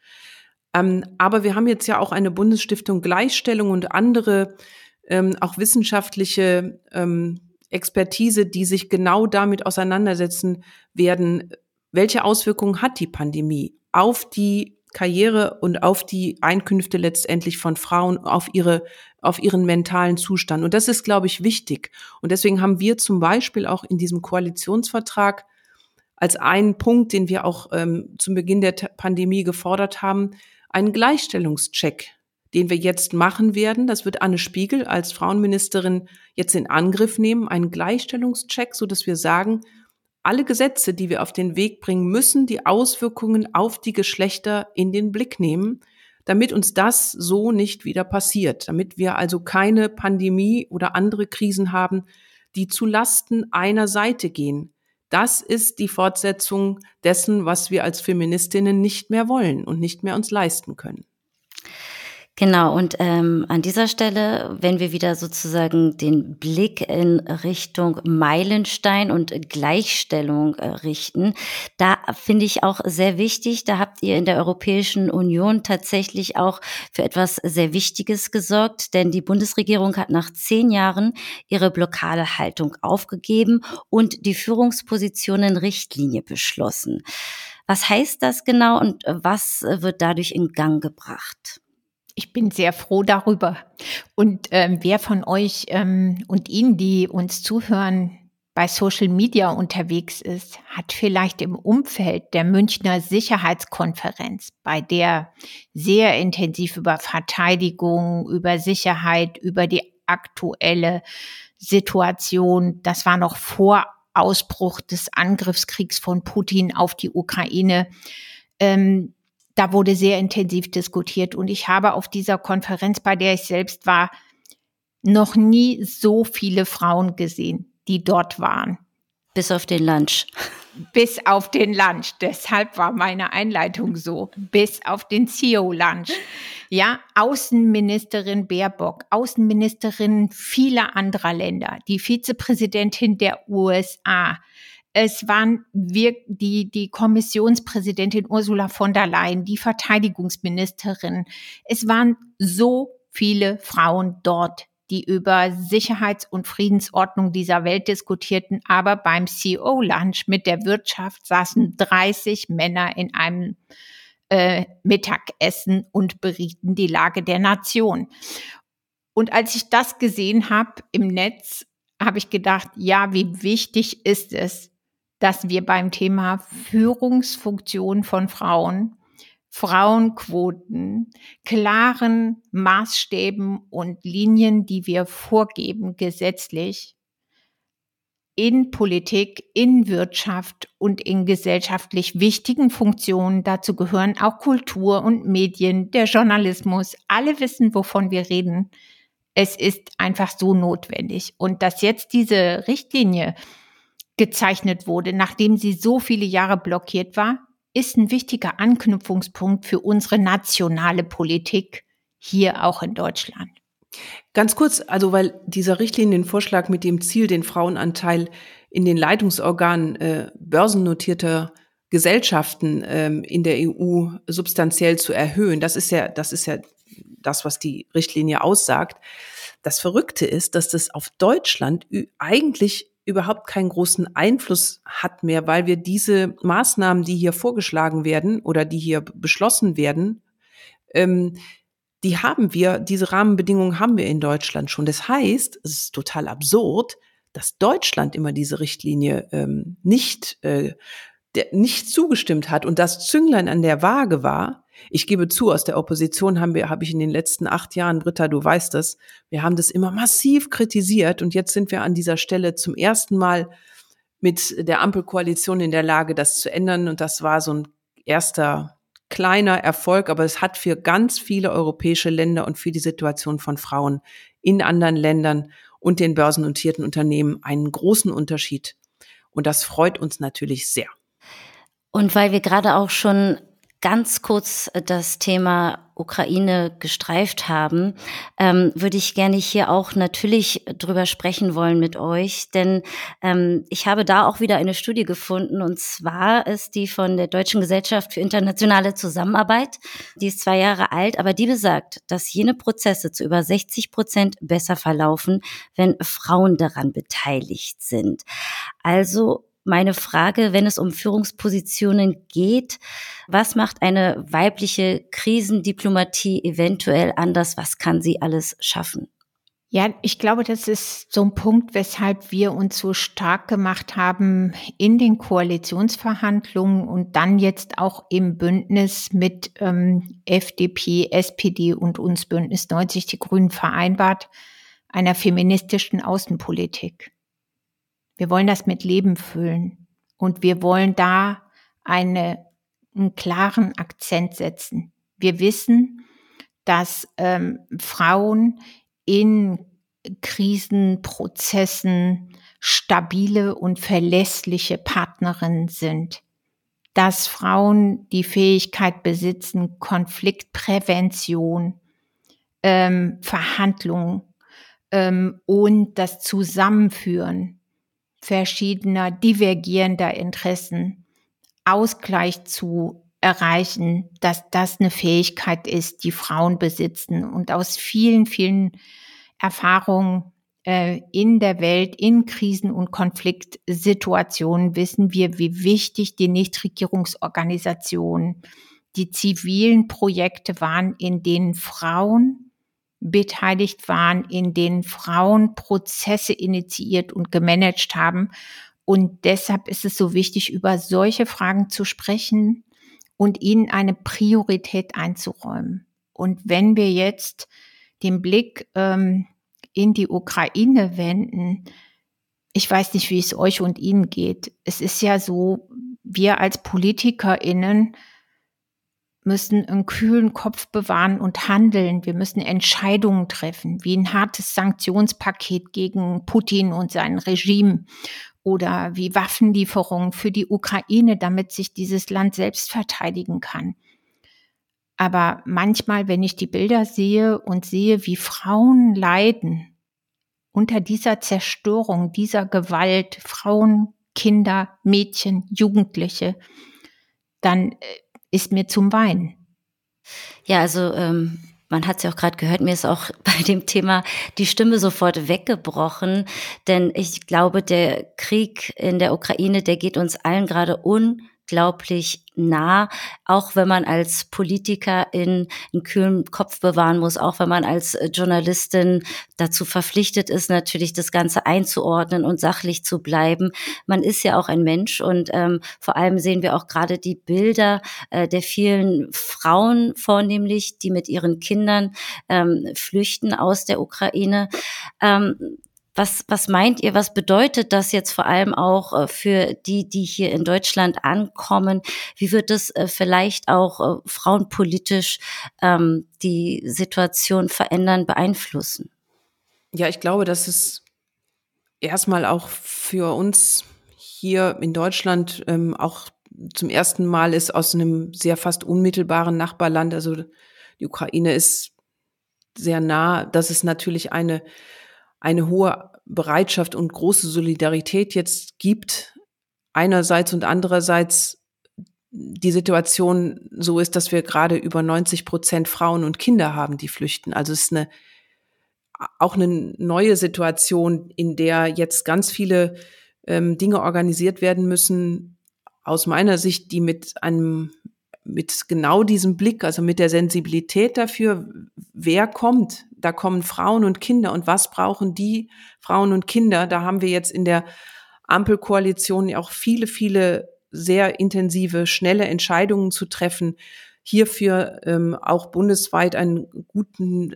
Ähm, aber wir haben jetzt ja auch eine Bundesstiftung Gleichstellung und andere ähm, auch wissenschaftliche ähm, Expertise, die sich genau damit auseinandersetzen werden, welche Auswirkungen hat die Pandemie auf die Karriere und auf die Einkünfte letztendlich von Frauen, auf ihre, auf ihren mentalen Zustand. Und das ist, glaube ich, wichtig. Und deswegen haben wir zum Beispiel auch in diesem Koalitionsvertrag als einen Punkt, den wir auch ähm, zum Beginn der Pandemie gefordert haben, einen Gleichstellungscheck den wir jetzt machen werden. Das wird Anne Spiegel als Frauenministerin jetzt in Angriff nehmen, einen Gleichstellungscheck, so dass wir sagen, alle Gesetze, die wir auf den Weg bringen, müssen die Auswirkungen auf die Geschlechter in den Blick nehmen, damit uns das so nicht wieder passiert, damit wir also keine Pandemie oder andere Krisen haben, die zu Lasten einer Seite gehen. Das ist die Fortsetzung dessen, was wir als Feministinnen nicht mehr wollen und nicht mehr uns leisten können. Genau, und ähm, an dieser Stelle, wenn wir wieder sozusagen den Blick in Richtung Meilenstein und Gleichstellung äh, richten, da finde ich auch sehr wichtig, da habt ihr in der Europäischen Union tatsächlich auch für etwas sehr Wichtiges gesorgt, denn die Bundesregierung hat nach zehn Jahren ihre Blockadehaltung aufgegeben und die Führungspositionen Richtlinie beschlossen. Was heißt das genau und was wird dadurch in Gang gebracht? Ich bin sehr froh darüber. Und ähm, wer von euch ähm, und Ihnen, die uns zuhören, bei Social Media unterwegs ist, hat vielleicht im Umfeld der Münchner Sicherheitskonferenz, bei der sehr intensiv über Verteidigung, über Sicherheit, über die aktuelle Situation, das war noch vor Ausbruch des Angriffskriegs von Putin auf die Ukraine, ähm, da wurde sehr intensiv diskutiert und ich habe auf dieser Konferenz, bei der ich selbst war, noch nie so viele Frauen gesehen, die dort waren. Bis auf den Lunch. Bis auf den Lunch. Deshalb war meine Einleitung so. Bis auf den CEO-Lunch. Ja, Außenministerin Baerbock, Außenministerin vieler anderer Länder, die Vizepräsidentin der USA, es waren wir, die, die Kommissionspräsidentin Ursula von der Leyen, die Verteidigungsministerin. Es waren so viele Frauen dort, die über Sicherheits- und Friedensordnung dieser Welt diskutierten. Aber beim CEO-Lunch mit der Wirtschaft saßen 30 Männer in einem äh, Mittagessen und berieten die Lage der Nation. Und als ich das gesehen habe im Netz, habe ich gedacht, ja, wie wichtig ist es, dass wir beim Thema Führungsfunktion von Frauen Frauenquoten, klaren Maßstäben und Linien, die wir vorgeben gesetzlich in Politik, in Wirtschaft und in gesellschaftlich wichtigen Funktionen. Dazu gehören auch Kultur und Medien, der Journalismus. Alle wissen, wovon wir reden. Es ist einfach so notwendig. Und dass jetzt diese Richtlinie gezeichnet wurde, nachdem sie so viele Jahre blockiert war, ist ein wichtiger Anknüpfungspunkt für unsere nationale Politik hier auch in Deutschland. Ganz kurz, also weil dieser Richtlinienvorschlag mit dem Ziel, den Frauenanteil in den Leitungsorganen äh, börsennotierter Gesellschaften ähm, in der EU substanziell zu erhöhen, das ist ja, das ist ja das, was die Richtlinie aussagt. Das Verrückte ist, dass das auf Deutschland eigentlich überhaupt keinen großen Einfluss hat mehr, weil wir diese Maßnahmen, die hier vorgeschlagen werden oder die hier beschlossen werden, ähm, die haben wir, diese Rahmenbedingungen haben wir in Deutschland schon. Das heißt, es ist total absurd, dass Deutschland immer diese Richtlinie ähm, nicht, äh, der, nicht zugestimmt hat und das Zünglein an der Waage war, ich gebe zu, aus der Opposition haben wir, habe ich in den letzten acht Jahren, Britta, du weißt das, wir haben das immer massiv kritisiert und jetzt sind wir an dieser Stelle zum ersten Mal mit der Ampelkoalition in der Lage, das zu ändern und das war so ein erster kleiner Erfolg, aber es hat für ganz viele europäische Länder und für die Situation von Frauen in anderen Ländern und den börsennotierten Unternehmen einen großen Unterschied. Und das freut uns natürlich sehr. Und weil wir gerade auch schon ganz kurz äh, das Thema Ukraine gestreift haben, ähm, würde ich gerne hier auch natürlich drüber sprechen wollen mit euch, denn ähm, ich habe da auch wieder eine Studie gefunden und zwar ist die von der Deutschen Gesellschaft für internationale Zusammenarbeit. Die ist zwei Jahre alt, aber die besagt, dass jene Prozesse zu über 60 Prozent besser verlaufen, wenn Frauen daran beteiligt sind. Also meine Frage, wenn es um Führungspositionen geht. Was macht eine weibliche Krisendiplomatie eventuell anders? Was kann sie alles schaffen? Ja, ich glaube, das ist so ein Punkt, weshalb wir uns so stark gemacht haben in den Koalitionsverhandlungen und dann jetzt auch im Bündnis mit ähm, FDP, SPD und uns Bündnis 90 Die Grünen vereinbart, einer feministischen Außenpolitik. Wir wollen das mit Leben füllen und wir wollen da eine, einen klaren Akzent setzen. Wir wissen, dass ähm, Frauen in Krisenprozessen stabile und verlässliche Partnerinnen sind, dass Frauen die Fähigkeit besitzen, Konfliktprävention, ähm, Verhandlungen ähm, und das Zusammenführen verschiedener divergierender Interessen Ausgleich zu erreichen, dass das eine Fähigkeit ist, die Frauen besitzen. Und aus vielen, vielen Erfahrungen äh, in der Welt, in Krisen- und Konfliktsituationen wissen wir, wie wichtig die Nichtregierungsorganisationen, die zivilen Projekte waren, in denen Frauen beteiligt waren, in denen Frauen Prozesse initiiert und gemanagt haben. Und deshalb ist es so wichtig, über solche Fragen zu sprechen und ihnen eine Priorität einzuräumen. Und wenn wir jetzt den Blick ähm, in die Ukraine wenden, ich weiß nicht, wie es euch und Ihnen geht. Es ist ja so, wir als PolitikerInnen müssen einen kühlen Kopf bewahren und handeln. Wir müssen Entscheidungen treffen, wie ein hartes Sanktionspaket gegen Putin und sein Regime oder wie Waffenlieferungen für die Ukraine, damit sich dieses Land selbst verteidigen kann. Aber manchmal, wenn ich die Bilder sehe und sehe, wie Frauen leiden unter dieser Zerstörung, dieser Gewalt, Frauen, Kinder, Mädchen, Jugendliche, dann äh, ist mir zum Weinen. Ja, also ähm, man hat es ja auch gerade gehört, mir ist auch bei dem Thema die Stimme sofort weggebrochen, denn ich glaube, der Krieg in der Ukraine, der geht uns allen gerade unglaublich nah, auch wenn man als Politiker in einen kühlen Kopf bewahren muss, auch wenn man als äh, Journalistin dazu verpflichtet ist, natürlich das Ganze einzuordnen und sachlich zu bleiben. Man ist ja auch ein Mensch und ähm, vor allem sehen wir auch gerade die Bilder äh, der vielen Frauen vornehmlich, die mit ihren Kindern ähm, flüchten aus der Ukraine. Ähm, was, was meint ihr, was bedeutet das jetzt vor allem auch äh, für die, die hier in Deutschland ankommen? Wie wird es äh, vielleicht auch äh, frauenpolitisch ähm, die Situation verändern, beeinflussen? Ja, ich glaube, dass es erstmal auch für uns hier in Deutschland ähm, auch zum ersten Mal ist aus einem sehr fast unmittelbaren Nachbarland, also die Ukraine ist sehr nah, dass es natürlich eine eine hohe Bereitschaft und große Solidarität jetzt gibt, einerseits und andererseits die Situation so ist, dass wir gerade über 90 Prozent Frauen und Kinder haben, die flüchten. Also es ist eine, auch eine neue Situation, in der jetzt ganz viele ähm, Dinge organisiert werden müssen, aus meiner Sicht, die mit einem mit genau diesem Blick, also mit der Sensibilität dafür, wer kommt. Da kommen Frauen und Kinder. Und was brauchen die Frauen und Kinder? Da haben wir jetzt in der Ampelkoalition auch viele, viele sehr intensive, schnelle Entscheidungen zu treffen. Hierfür ähm, auch bundesweit einen guten,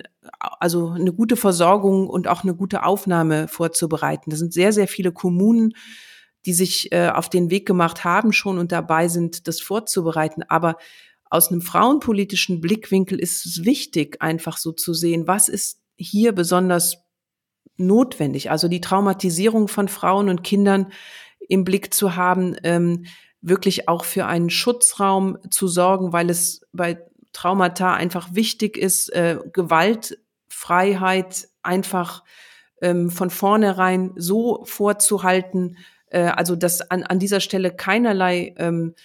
also eine gute Versorgung und auch eine gute Aufnahme vorzubereiten. Das sind sehr, sehr viele Kommunen, die sich äh, auf den Weg gemacht haben schon und dabei sind, das vorzubereiten. Aber aus einem frauenpolitischen Blickwinkel ist es wichtig, einfach so zu sehen, was ist hier besonders notwendig. Also die Traumatisierung von Frauen und Kindern im Blick zu haben, ähm, wirklich auch für einen Schutzraum zu sorgen, weil es bei Traumata einfach wichtig ist, äh, Gewaltfreiheit einfach ähm, von vornherein so vorzuhalten, äh, also dass an, an dieser Stelle keinerlei ähm,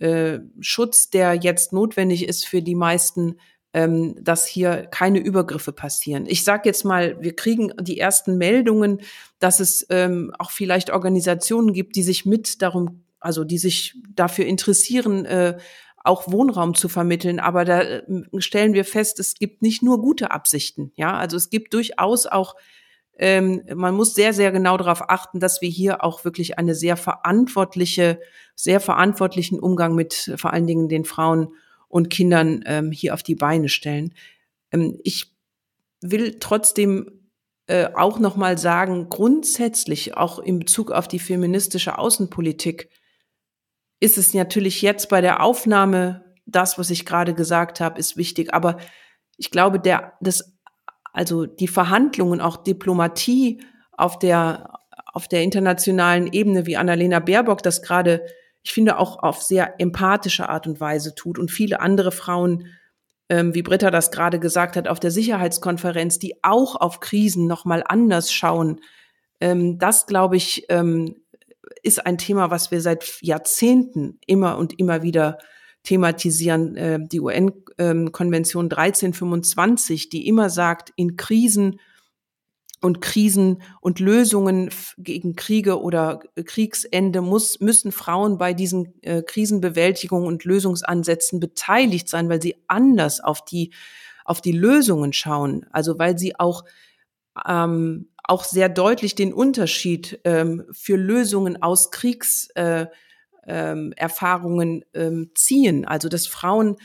äh, Schutz, der jetzt notwendig ist für die meisten, ähm, dass hier keine Übergriffe passieren. Ich sage jetzt mal, wir kriegen die ersten Meldungen, dass es ähm, auch vielleicht Organisationen gibt, die sich mit darum, also die sich dafür interessieren, äh, auch Wohnraum zu vermitteln. Aber da äh, stellen wir fest, es gibt nicht nur gute Absichten. Ja, also es gibt durchaus auch ähm, man muss sehr, sehr genau darauf achten, dass wir hier auch wirklich eine sehr verantwortliche, sehr verantwortlichen Umgang mit vor allen Dingen den Frauen und Kindern ähm, hier auf die Beine stellen. Ähm, ich will trotzdem äh, auch noch mal sagen, grundsätzlich auch in Bezug auf die feministische Außenpolitik ist es natürlich jetzt bei der Aufnahme das, was ich gerade gesagt habe, ist wichtig. Aber ich glaube, der, das also die Verhandlungen, auch Diplomatie auf der, auf der internationalen Ebene, wie Annalena Baerbock das gerade, ich finde, auch auf sehr empathische Art und Weise tut und viele andere Frauen, ähm, wie Britta das gerade gesagt hat, auf der Sicherheitskonferenz, die auch auf Krisen nochmal anders schauen. Ähm, das, glaube ich, ähm, ist ein Thema, was wir seit Jahrzehnten immer und immer wieder thematisieren. Äh, die UN-Konvention 1325, die immer sagt, in Krisen und Krisen und Lösungen gegen Kriege oder Kriegsende muss, müssen Frauen bei diesen äh, Krisenbewältigung und Lösungsansätzen beteiligt sein, weil sie anders auf die, auf die Lösungen schauen. Also weil sie auch, ähm, auch sehr deutlich den Unterschied ähm, für Lösungen aus Kriegs, äh, ähm, Erfahrungen ähm, ziehen. Also dass Frauen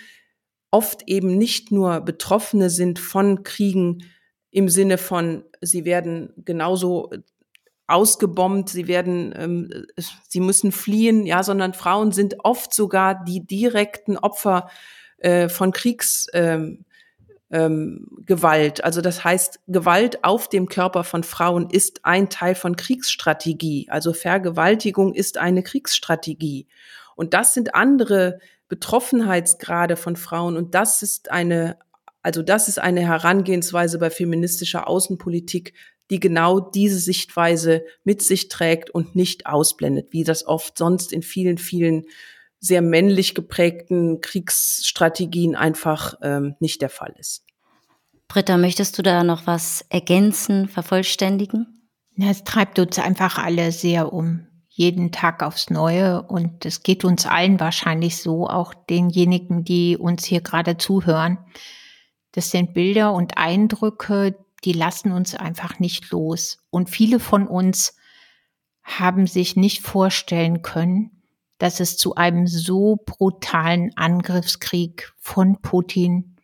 oft eben nicht nur Betroffene sind von Kriegen im Sinne von, sie werden genauso ausgebombt, sie werden, ähm, sie müssen fliehen, ja, sondern Frauen sind oft sogar die direkten Opfer äh, von Kriegs, ähm, ähm, Gewalt. Also das heißt, Gewalt auf dem Körper von Frauen ist ein Teil von Kriegsstrategie. Also Vergewaltigung ist eine Kriegsstrategie. Und das sind andere Betroffenheitsgrade von Frauen. Und das ist eine, also das ist eine Herangehensweise bei feministischer Außenpolitik, die genau diese Sichtweise mit sich trägt und nicht ausblendet, wie das oft sonst in vielen, vielen sehr männlich geprägten Kriegsstrategien einfach ähm, nicht der Fall ist. Britta, möchtest du da noch was ergänzen, vervollständigen? Ja, es treibt uns einfach alle sehr um. jeden Tag aufs Neue und es geht uns allen wahrscheinlich so, auch denjenigen, die uns hier gerade zuhören. Das sind Bilder und Eindrücke, die lassen uns einfach nicht los. Und viele von uns haben sich nicht vorstellen können, dass es zu einem so brutalen Angriffskrieg von Putin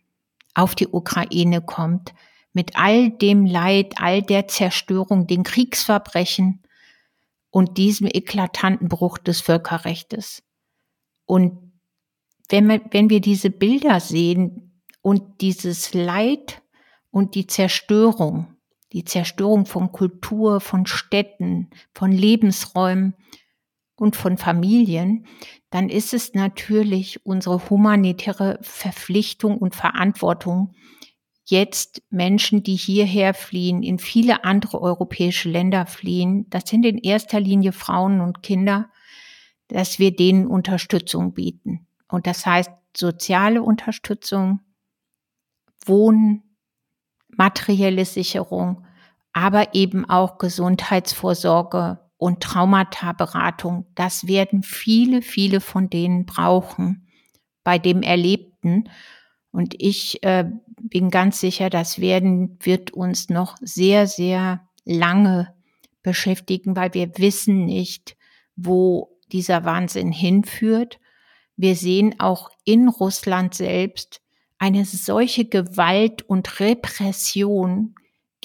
auf die Ukraine kommt, mit all dem Leid, all der Zerstörung, den Kriegsverbrechen und diesem eklatanten Bruch des Völkerrechtes. Und wenn, man, wenn wir diese Bilder sehen und dieses Leid und die Zerstörung, die Zerstörung von Kultur, von Städten, von Lebensräumen und von Familien, dann ist es natürlich unsere humanitäre Verpflichtung und Verantwortung, jetzt Menschen, die hierher fliehen, in viele andere europäische Länder fliehen, das sind in erster Linie Frauen und Kinder, dass wir denen Unterstützung bieten. Und das heißt soziale Unterstützung, Wohnen, materielle Sicherung, aber eben auch Gesundheitsvorsorge und Traumataberatung. Das werden viele, viele von denen brauchen bei dem Erlebten. Und ich äh, bin ganz sicher, das werden, wird uns noch sehr, sehr lange beschäftigen, weil wir wissen nicht, wo dieser Wahnsinn hinführt. Wir sehen auch in Russland selbst eine solche Gewalt und Repression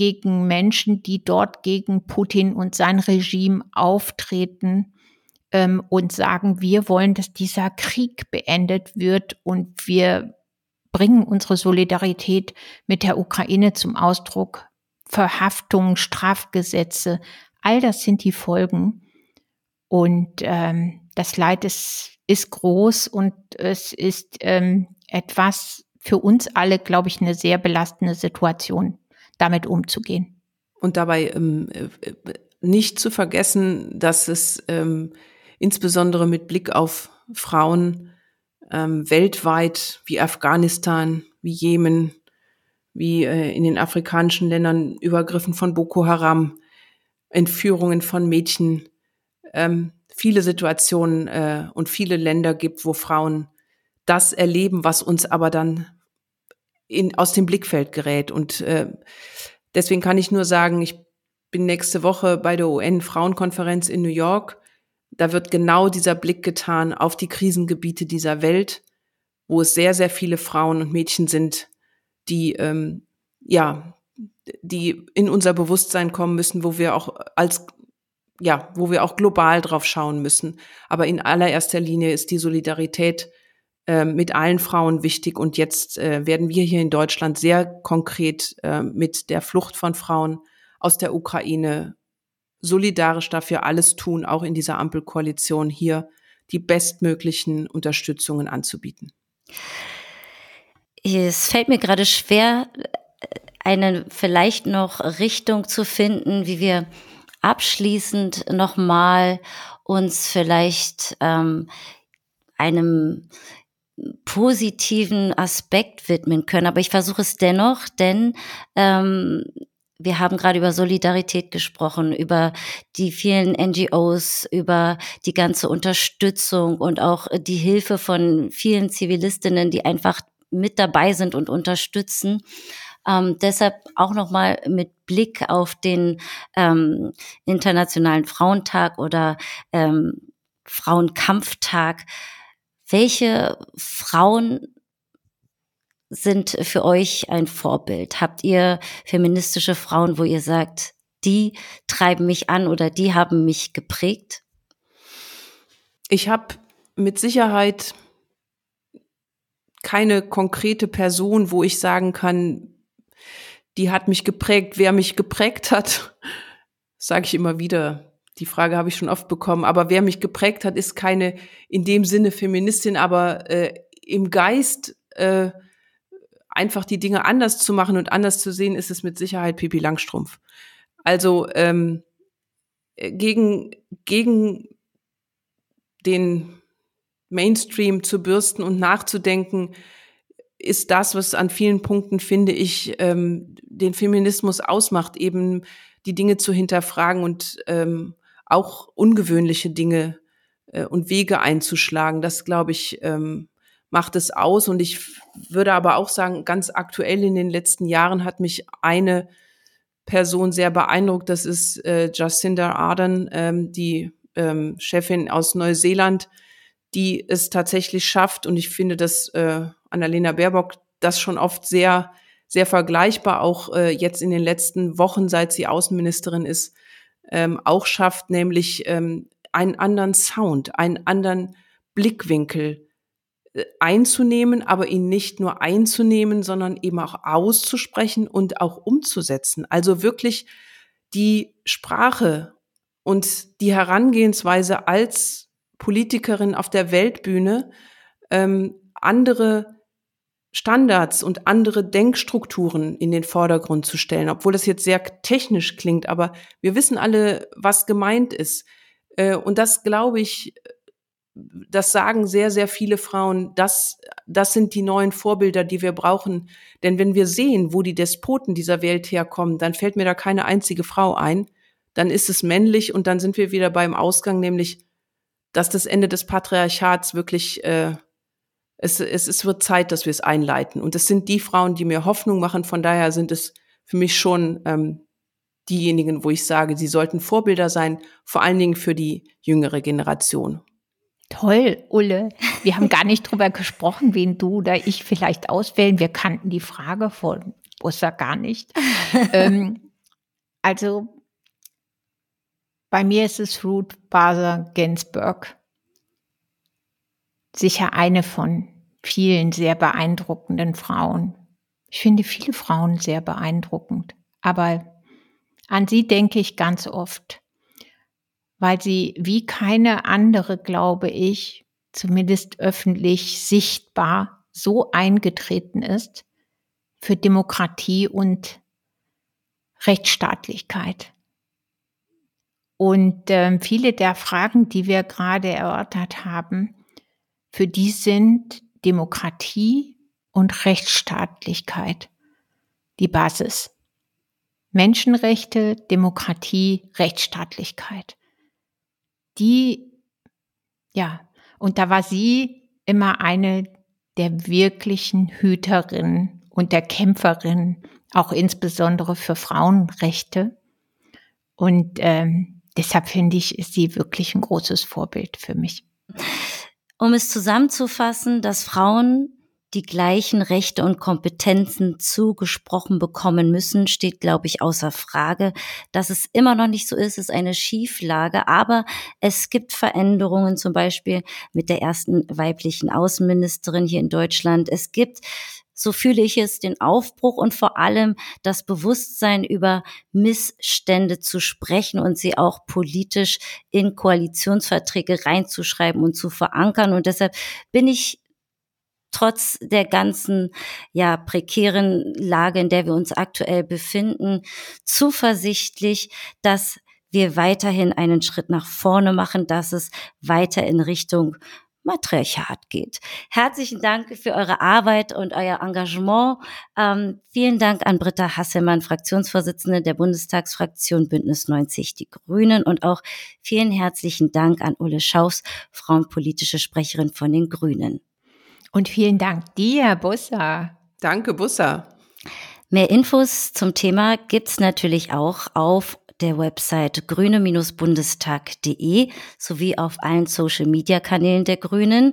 gegen Menschen, die dort gegen Putin und sein Regime auftreten ähm, und sagen, wir wollen, dass dieser Krieg beendet wird und wir bringen unsere Solidarität mit der Ukraine zum Ausdruck. Verhaftungen, Strafgesetze, all das sind die Folgen. Und ähm, das Leid ist, ist groß und es ist ähm, etwas für uns alle, glaube ich, eine sehr belastende Situation, damit umzugehen. Und dabei ähm, äh, nicht zu vergessen, dass es ähm, insbesondere mit Blick auf Frauen ähm, weltweit wie Afghanistan, wie Jemen, wie äh, in den afrikanischen Ländern Übergriffen von Boko Haram, Entführungen von Mädchen, ähm, viele Situationen äh, und viele Länder gibt, wo Frauen das erleben, was uns aber dann in, aus dem Blickfeld gerät. Und äh, deswegen kann ich nur sagen, ich bin nächste Woche bei der UN-Frauenkonferenz in New York da wird genau dieser Blick getan auf die Krisengebiete dieser Welt, wo es sehr, sehr viele Frauen und Mädchen sind, die, ähm, ja, die in unser Bewusstsein kommen müssen, wo wir auch als, ja, wo wir auch global drauf schauen müssen. Aber in allererster Linie ist die Solidarität mit allen Frauen wichtig. Und jetzt äh, werden wir hier in Deutschland sehr konkret äh, mit der Flucht von Frauen aus der Ukraine solidarisch dafür alles tun, auch in dieser Ampelkoalition hier die bestmöglichen Unterstützungen anzubieten. Es fällt mir gerade schwer, eine vielleicht noch Richtung zu finden, wie wir abschließend nochmal uns vielleicht ähm, einem positiven Aspekt widmen können. Aber ich versuche es dennoch, denn ähm, wir haben gerade über Solidarität gesprochen, über die vielen NGOs, über die ganze Unterstützung und auch die Hilfe von vielen Zivilistinnen, die einfach mit dabei sind und unterstützen. Ähm, deshalb auch nochmal mit Blick auf den ähm, Internationalen Frauentag oder ähm, Frauenkampftag. Welche Frauen sind für euch ein Vorbild? Habt ihr feministische Frauen, wo ihr sagt, die treiben mich an oder die haben mich geprägt? Ich habe mit Sicherheit keine konkrete Person, wo ich sagen kann, die hat mich geprägt. Wer mich geprägt hat, sage ich immer wieder. Die Frage habe ich schon oft bekommen. Aber wer mich geprägt hat, ist keine in dem Sinne Feministin, aber äh, im Geist äh, einfach die Dinge anders zu machen und anders zu sehen, ist es mit Sicherheit Pipi Langstrumpf. Also ähm, gegen, gegen den Mainstream zu bürsten und nachzudenken, ist das, was an vielen Punkten, finde ich, ähm, den Feminismus ausmacht, eben die Dinge zu hinterfragen und ähm, auch ungewöhnliche Dinge äh, und Wege einzuschlagen. Das, glaube ich, ähm, macht es aus. Und ich würde aber auch sagen, ganz aktuell in den letzten Jahren hat mich eine Person sehr beeindruckt. Das ist äh, Jacinda Ardern, ähm, die ähm, Chefin aus Neuseeland, die es tatsächlich schafft. Und ich finde, dass äh, Annalena Baerbock das schon oft sehr, sehr vergleichbar auch äh, jetzt in den letzten Wochen, seit sie Außenministerin ist, ähm, auch schafft, nämlich ähm, einen anderen Sound, einen anderen Blickwinkel äh, einzunehmen, aber ihn nicht nur einzunehmen, sondern eben auch auszusprechen und auch umzusetzen. Also wirklich die Sprache und die Herangehensweise als Politikerin auf der Weltbühne ähm, andere Standards und andere Denkstrukturen in den Vordergrund zu stellen, obwohl das jetzt sehr technisch klingt, aber wir wissen alle, was gemeint ist. Äh, und das glaube ich, das sagen sehr, sehr viele Frauen, das, das sind die neuen Vorbilder, die wir brauchen. Denn wenn wir sehen, wo die Despoten dieser Welt herkommen, dann fällt mir da keine einzige Frau ein. Dann ist es männlich und dann sind wir wieder beim Ausgang, nämlich, dass das Ende des Patriarchats wirklich, äh, es, es, es wird Zeit, dass wir es einleiten. Und es sind die Frauen, die mir Hoffnung machen. Von daher sind es für mich schon ähm, diejenigen, wo ich sage, sie sollten Vorbilder sein, vor allen Dingen für die jüngere Generation. Toll, Ulle. Wir haben gar nicht drüber gesprochen, wen du oder ich vielleicht auswählen. Wir kannten die Frage von Busser gar nicht. ähm, also bei mir ist es Ruth Baser Ginsburg. Sicher eine von vielen sehr beeindruckenden Frauen. Ich finde viele Frauen sehr beeindruckend. Aber an sie denke ich ganz oft weil sie wie keine andere, glaube ich, zumindest öffentlich sichtbar so eingetreten ist für Demokratie und Rechtsstaatlichkeit. Und äh, viele der Fragen, die wir gerade erörtert haben, für die sind Demokratie und Rechtsstaatlichkeit die Basis. Menschenrechte, Demokratie, Rechtsstaatlichkeit die, ja, und da war sie immer eine der wirklichen Hüterinnen und der Kämpferinnen, auch insbesondere für Frauenrechte. Und ähm, deshalb finde ich, ist sie wirklich ein großes Vorbild für mich. Um es zusammenzufassen, dass Frauen die gleichen Rechte und Kompetenzen zugesprochen bekommen müssen, steht, glaube ich, außer Frage. Dass es immer noch nicht so ist, ist eine Schieflage. Aber es gibt Veränderungen, zum Beispiel mit der ersten weiblichen Außenministerin hier in Deutschland. Es gibt so fühle ich es, den Aufbruch und vor allem das Bewusstsein über Missstände zu sprechen und sie auch politisch in Koalitionsverträge reinzuschreiben und zu verankern. Und deshalb bin ich trotz der ganzen ja prekären Lage, in der wir uns aktuell befinden, zuversichtlich, dass wir weiterhin einen Schritt nach vorne machen, dass es weiter in Richtung Matriarchat geht. Herzlichen Dank für eure Arbeit und euer Engagement. Ähm, vielen Dank an Britta Hasselmann, Fraktionsvorsitzende der Bundestagsfraktion Bündnis 90 Die Grünen und auch vielen herzlichen Dank an Ulle Schaus, frauenpolitische Sprecherin von den Grünen. Und vielen Dank dir, Bussa. Danke, Bussa. Mehr Infos zum Thema gibt's natürlich auch auf der Website grüne-bundestag.de sowie auf allen Social-Media-Kanälen der Grünen.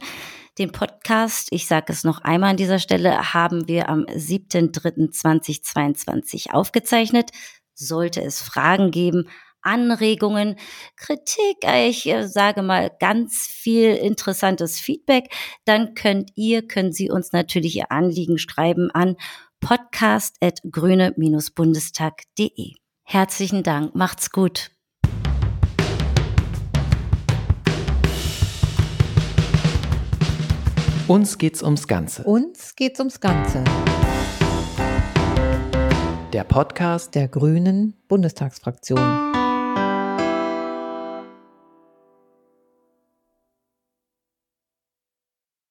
Den Podcast, ich sage es noch einmal an dieser Stelle, haben wir am 7.3.2022 aufgezeichnet. Sollte es Fragen geben, Anregungen, Kritik, ich äh, sage mal ganz viel interessantes Feedback, dann könnt ihr, können Sie uns natürlich Ihr Anliegen schreiben an podcast.grüne-bundestag.de. Herzlichen Dank, macht's gut. Uns geht's ums Ganze. Uns geht's ums Ganze. Der Podcast der Grünen Bundestagsfraktion.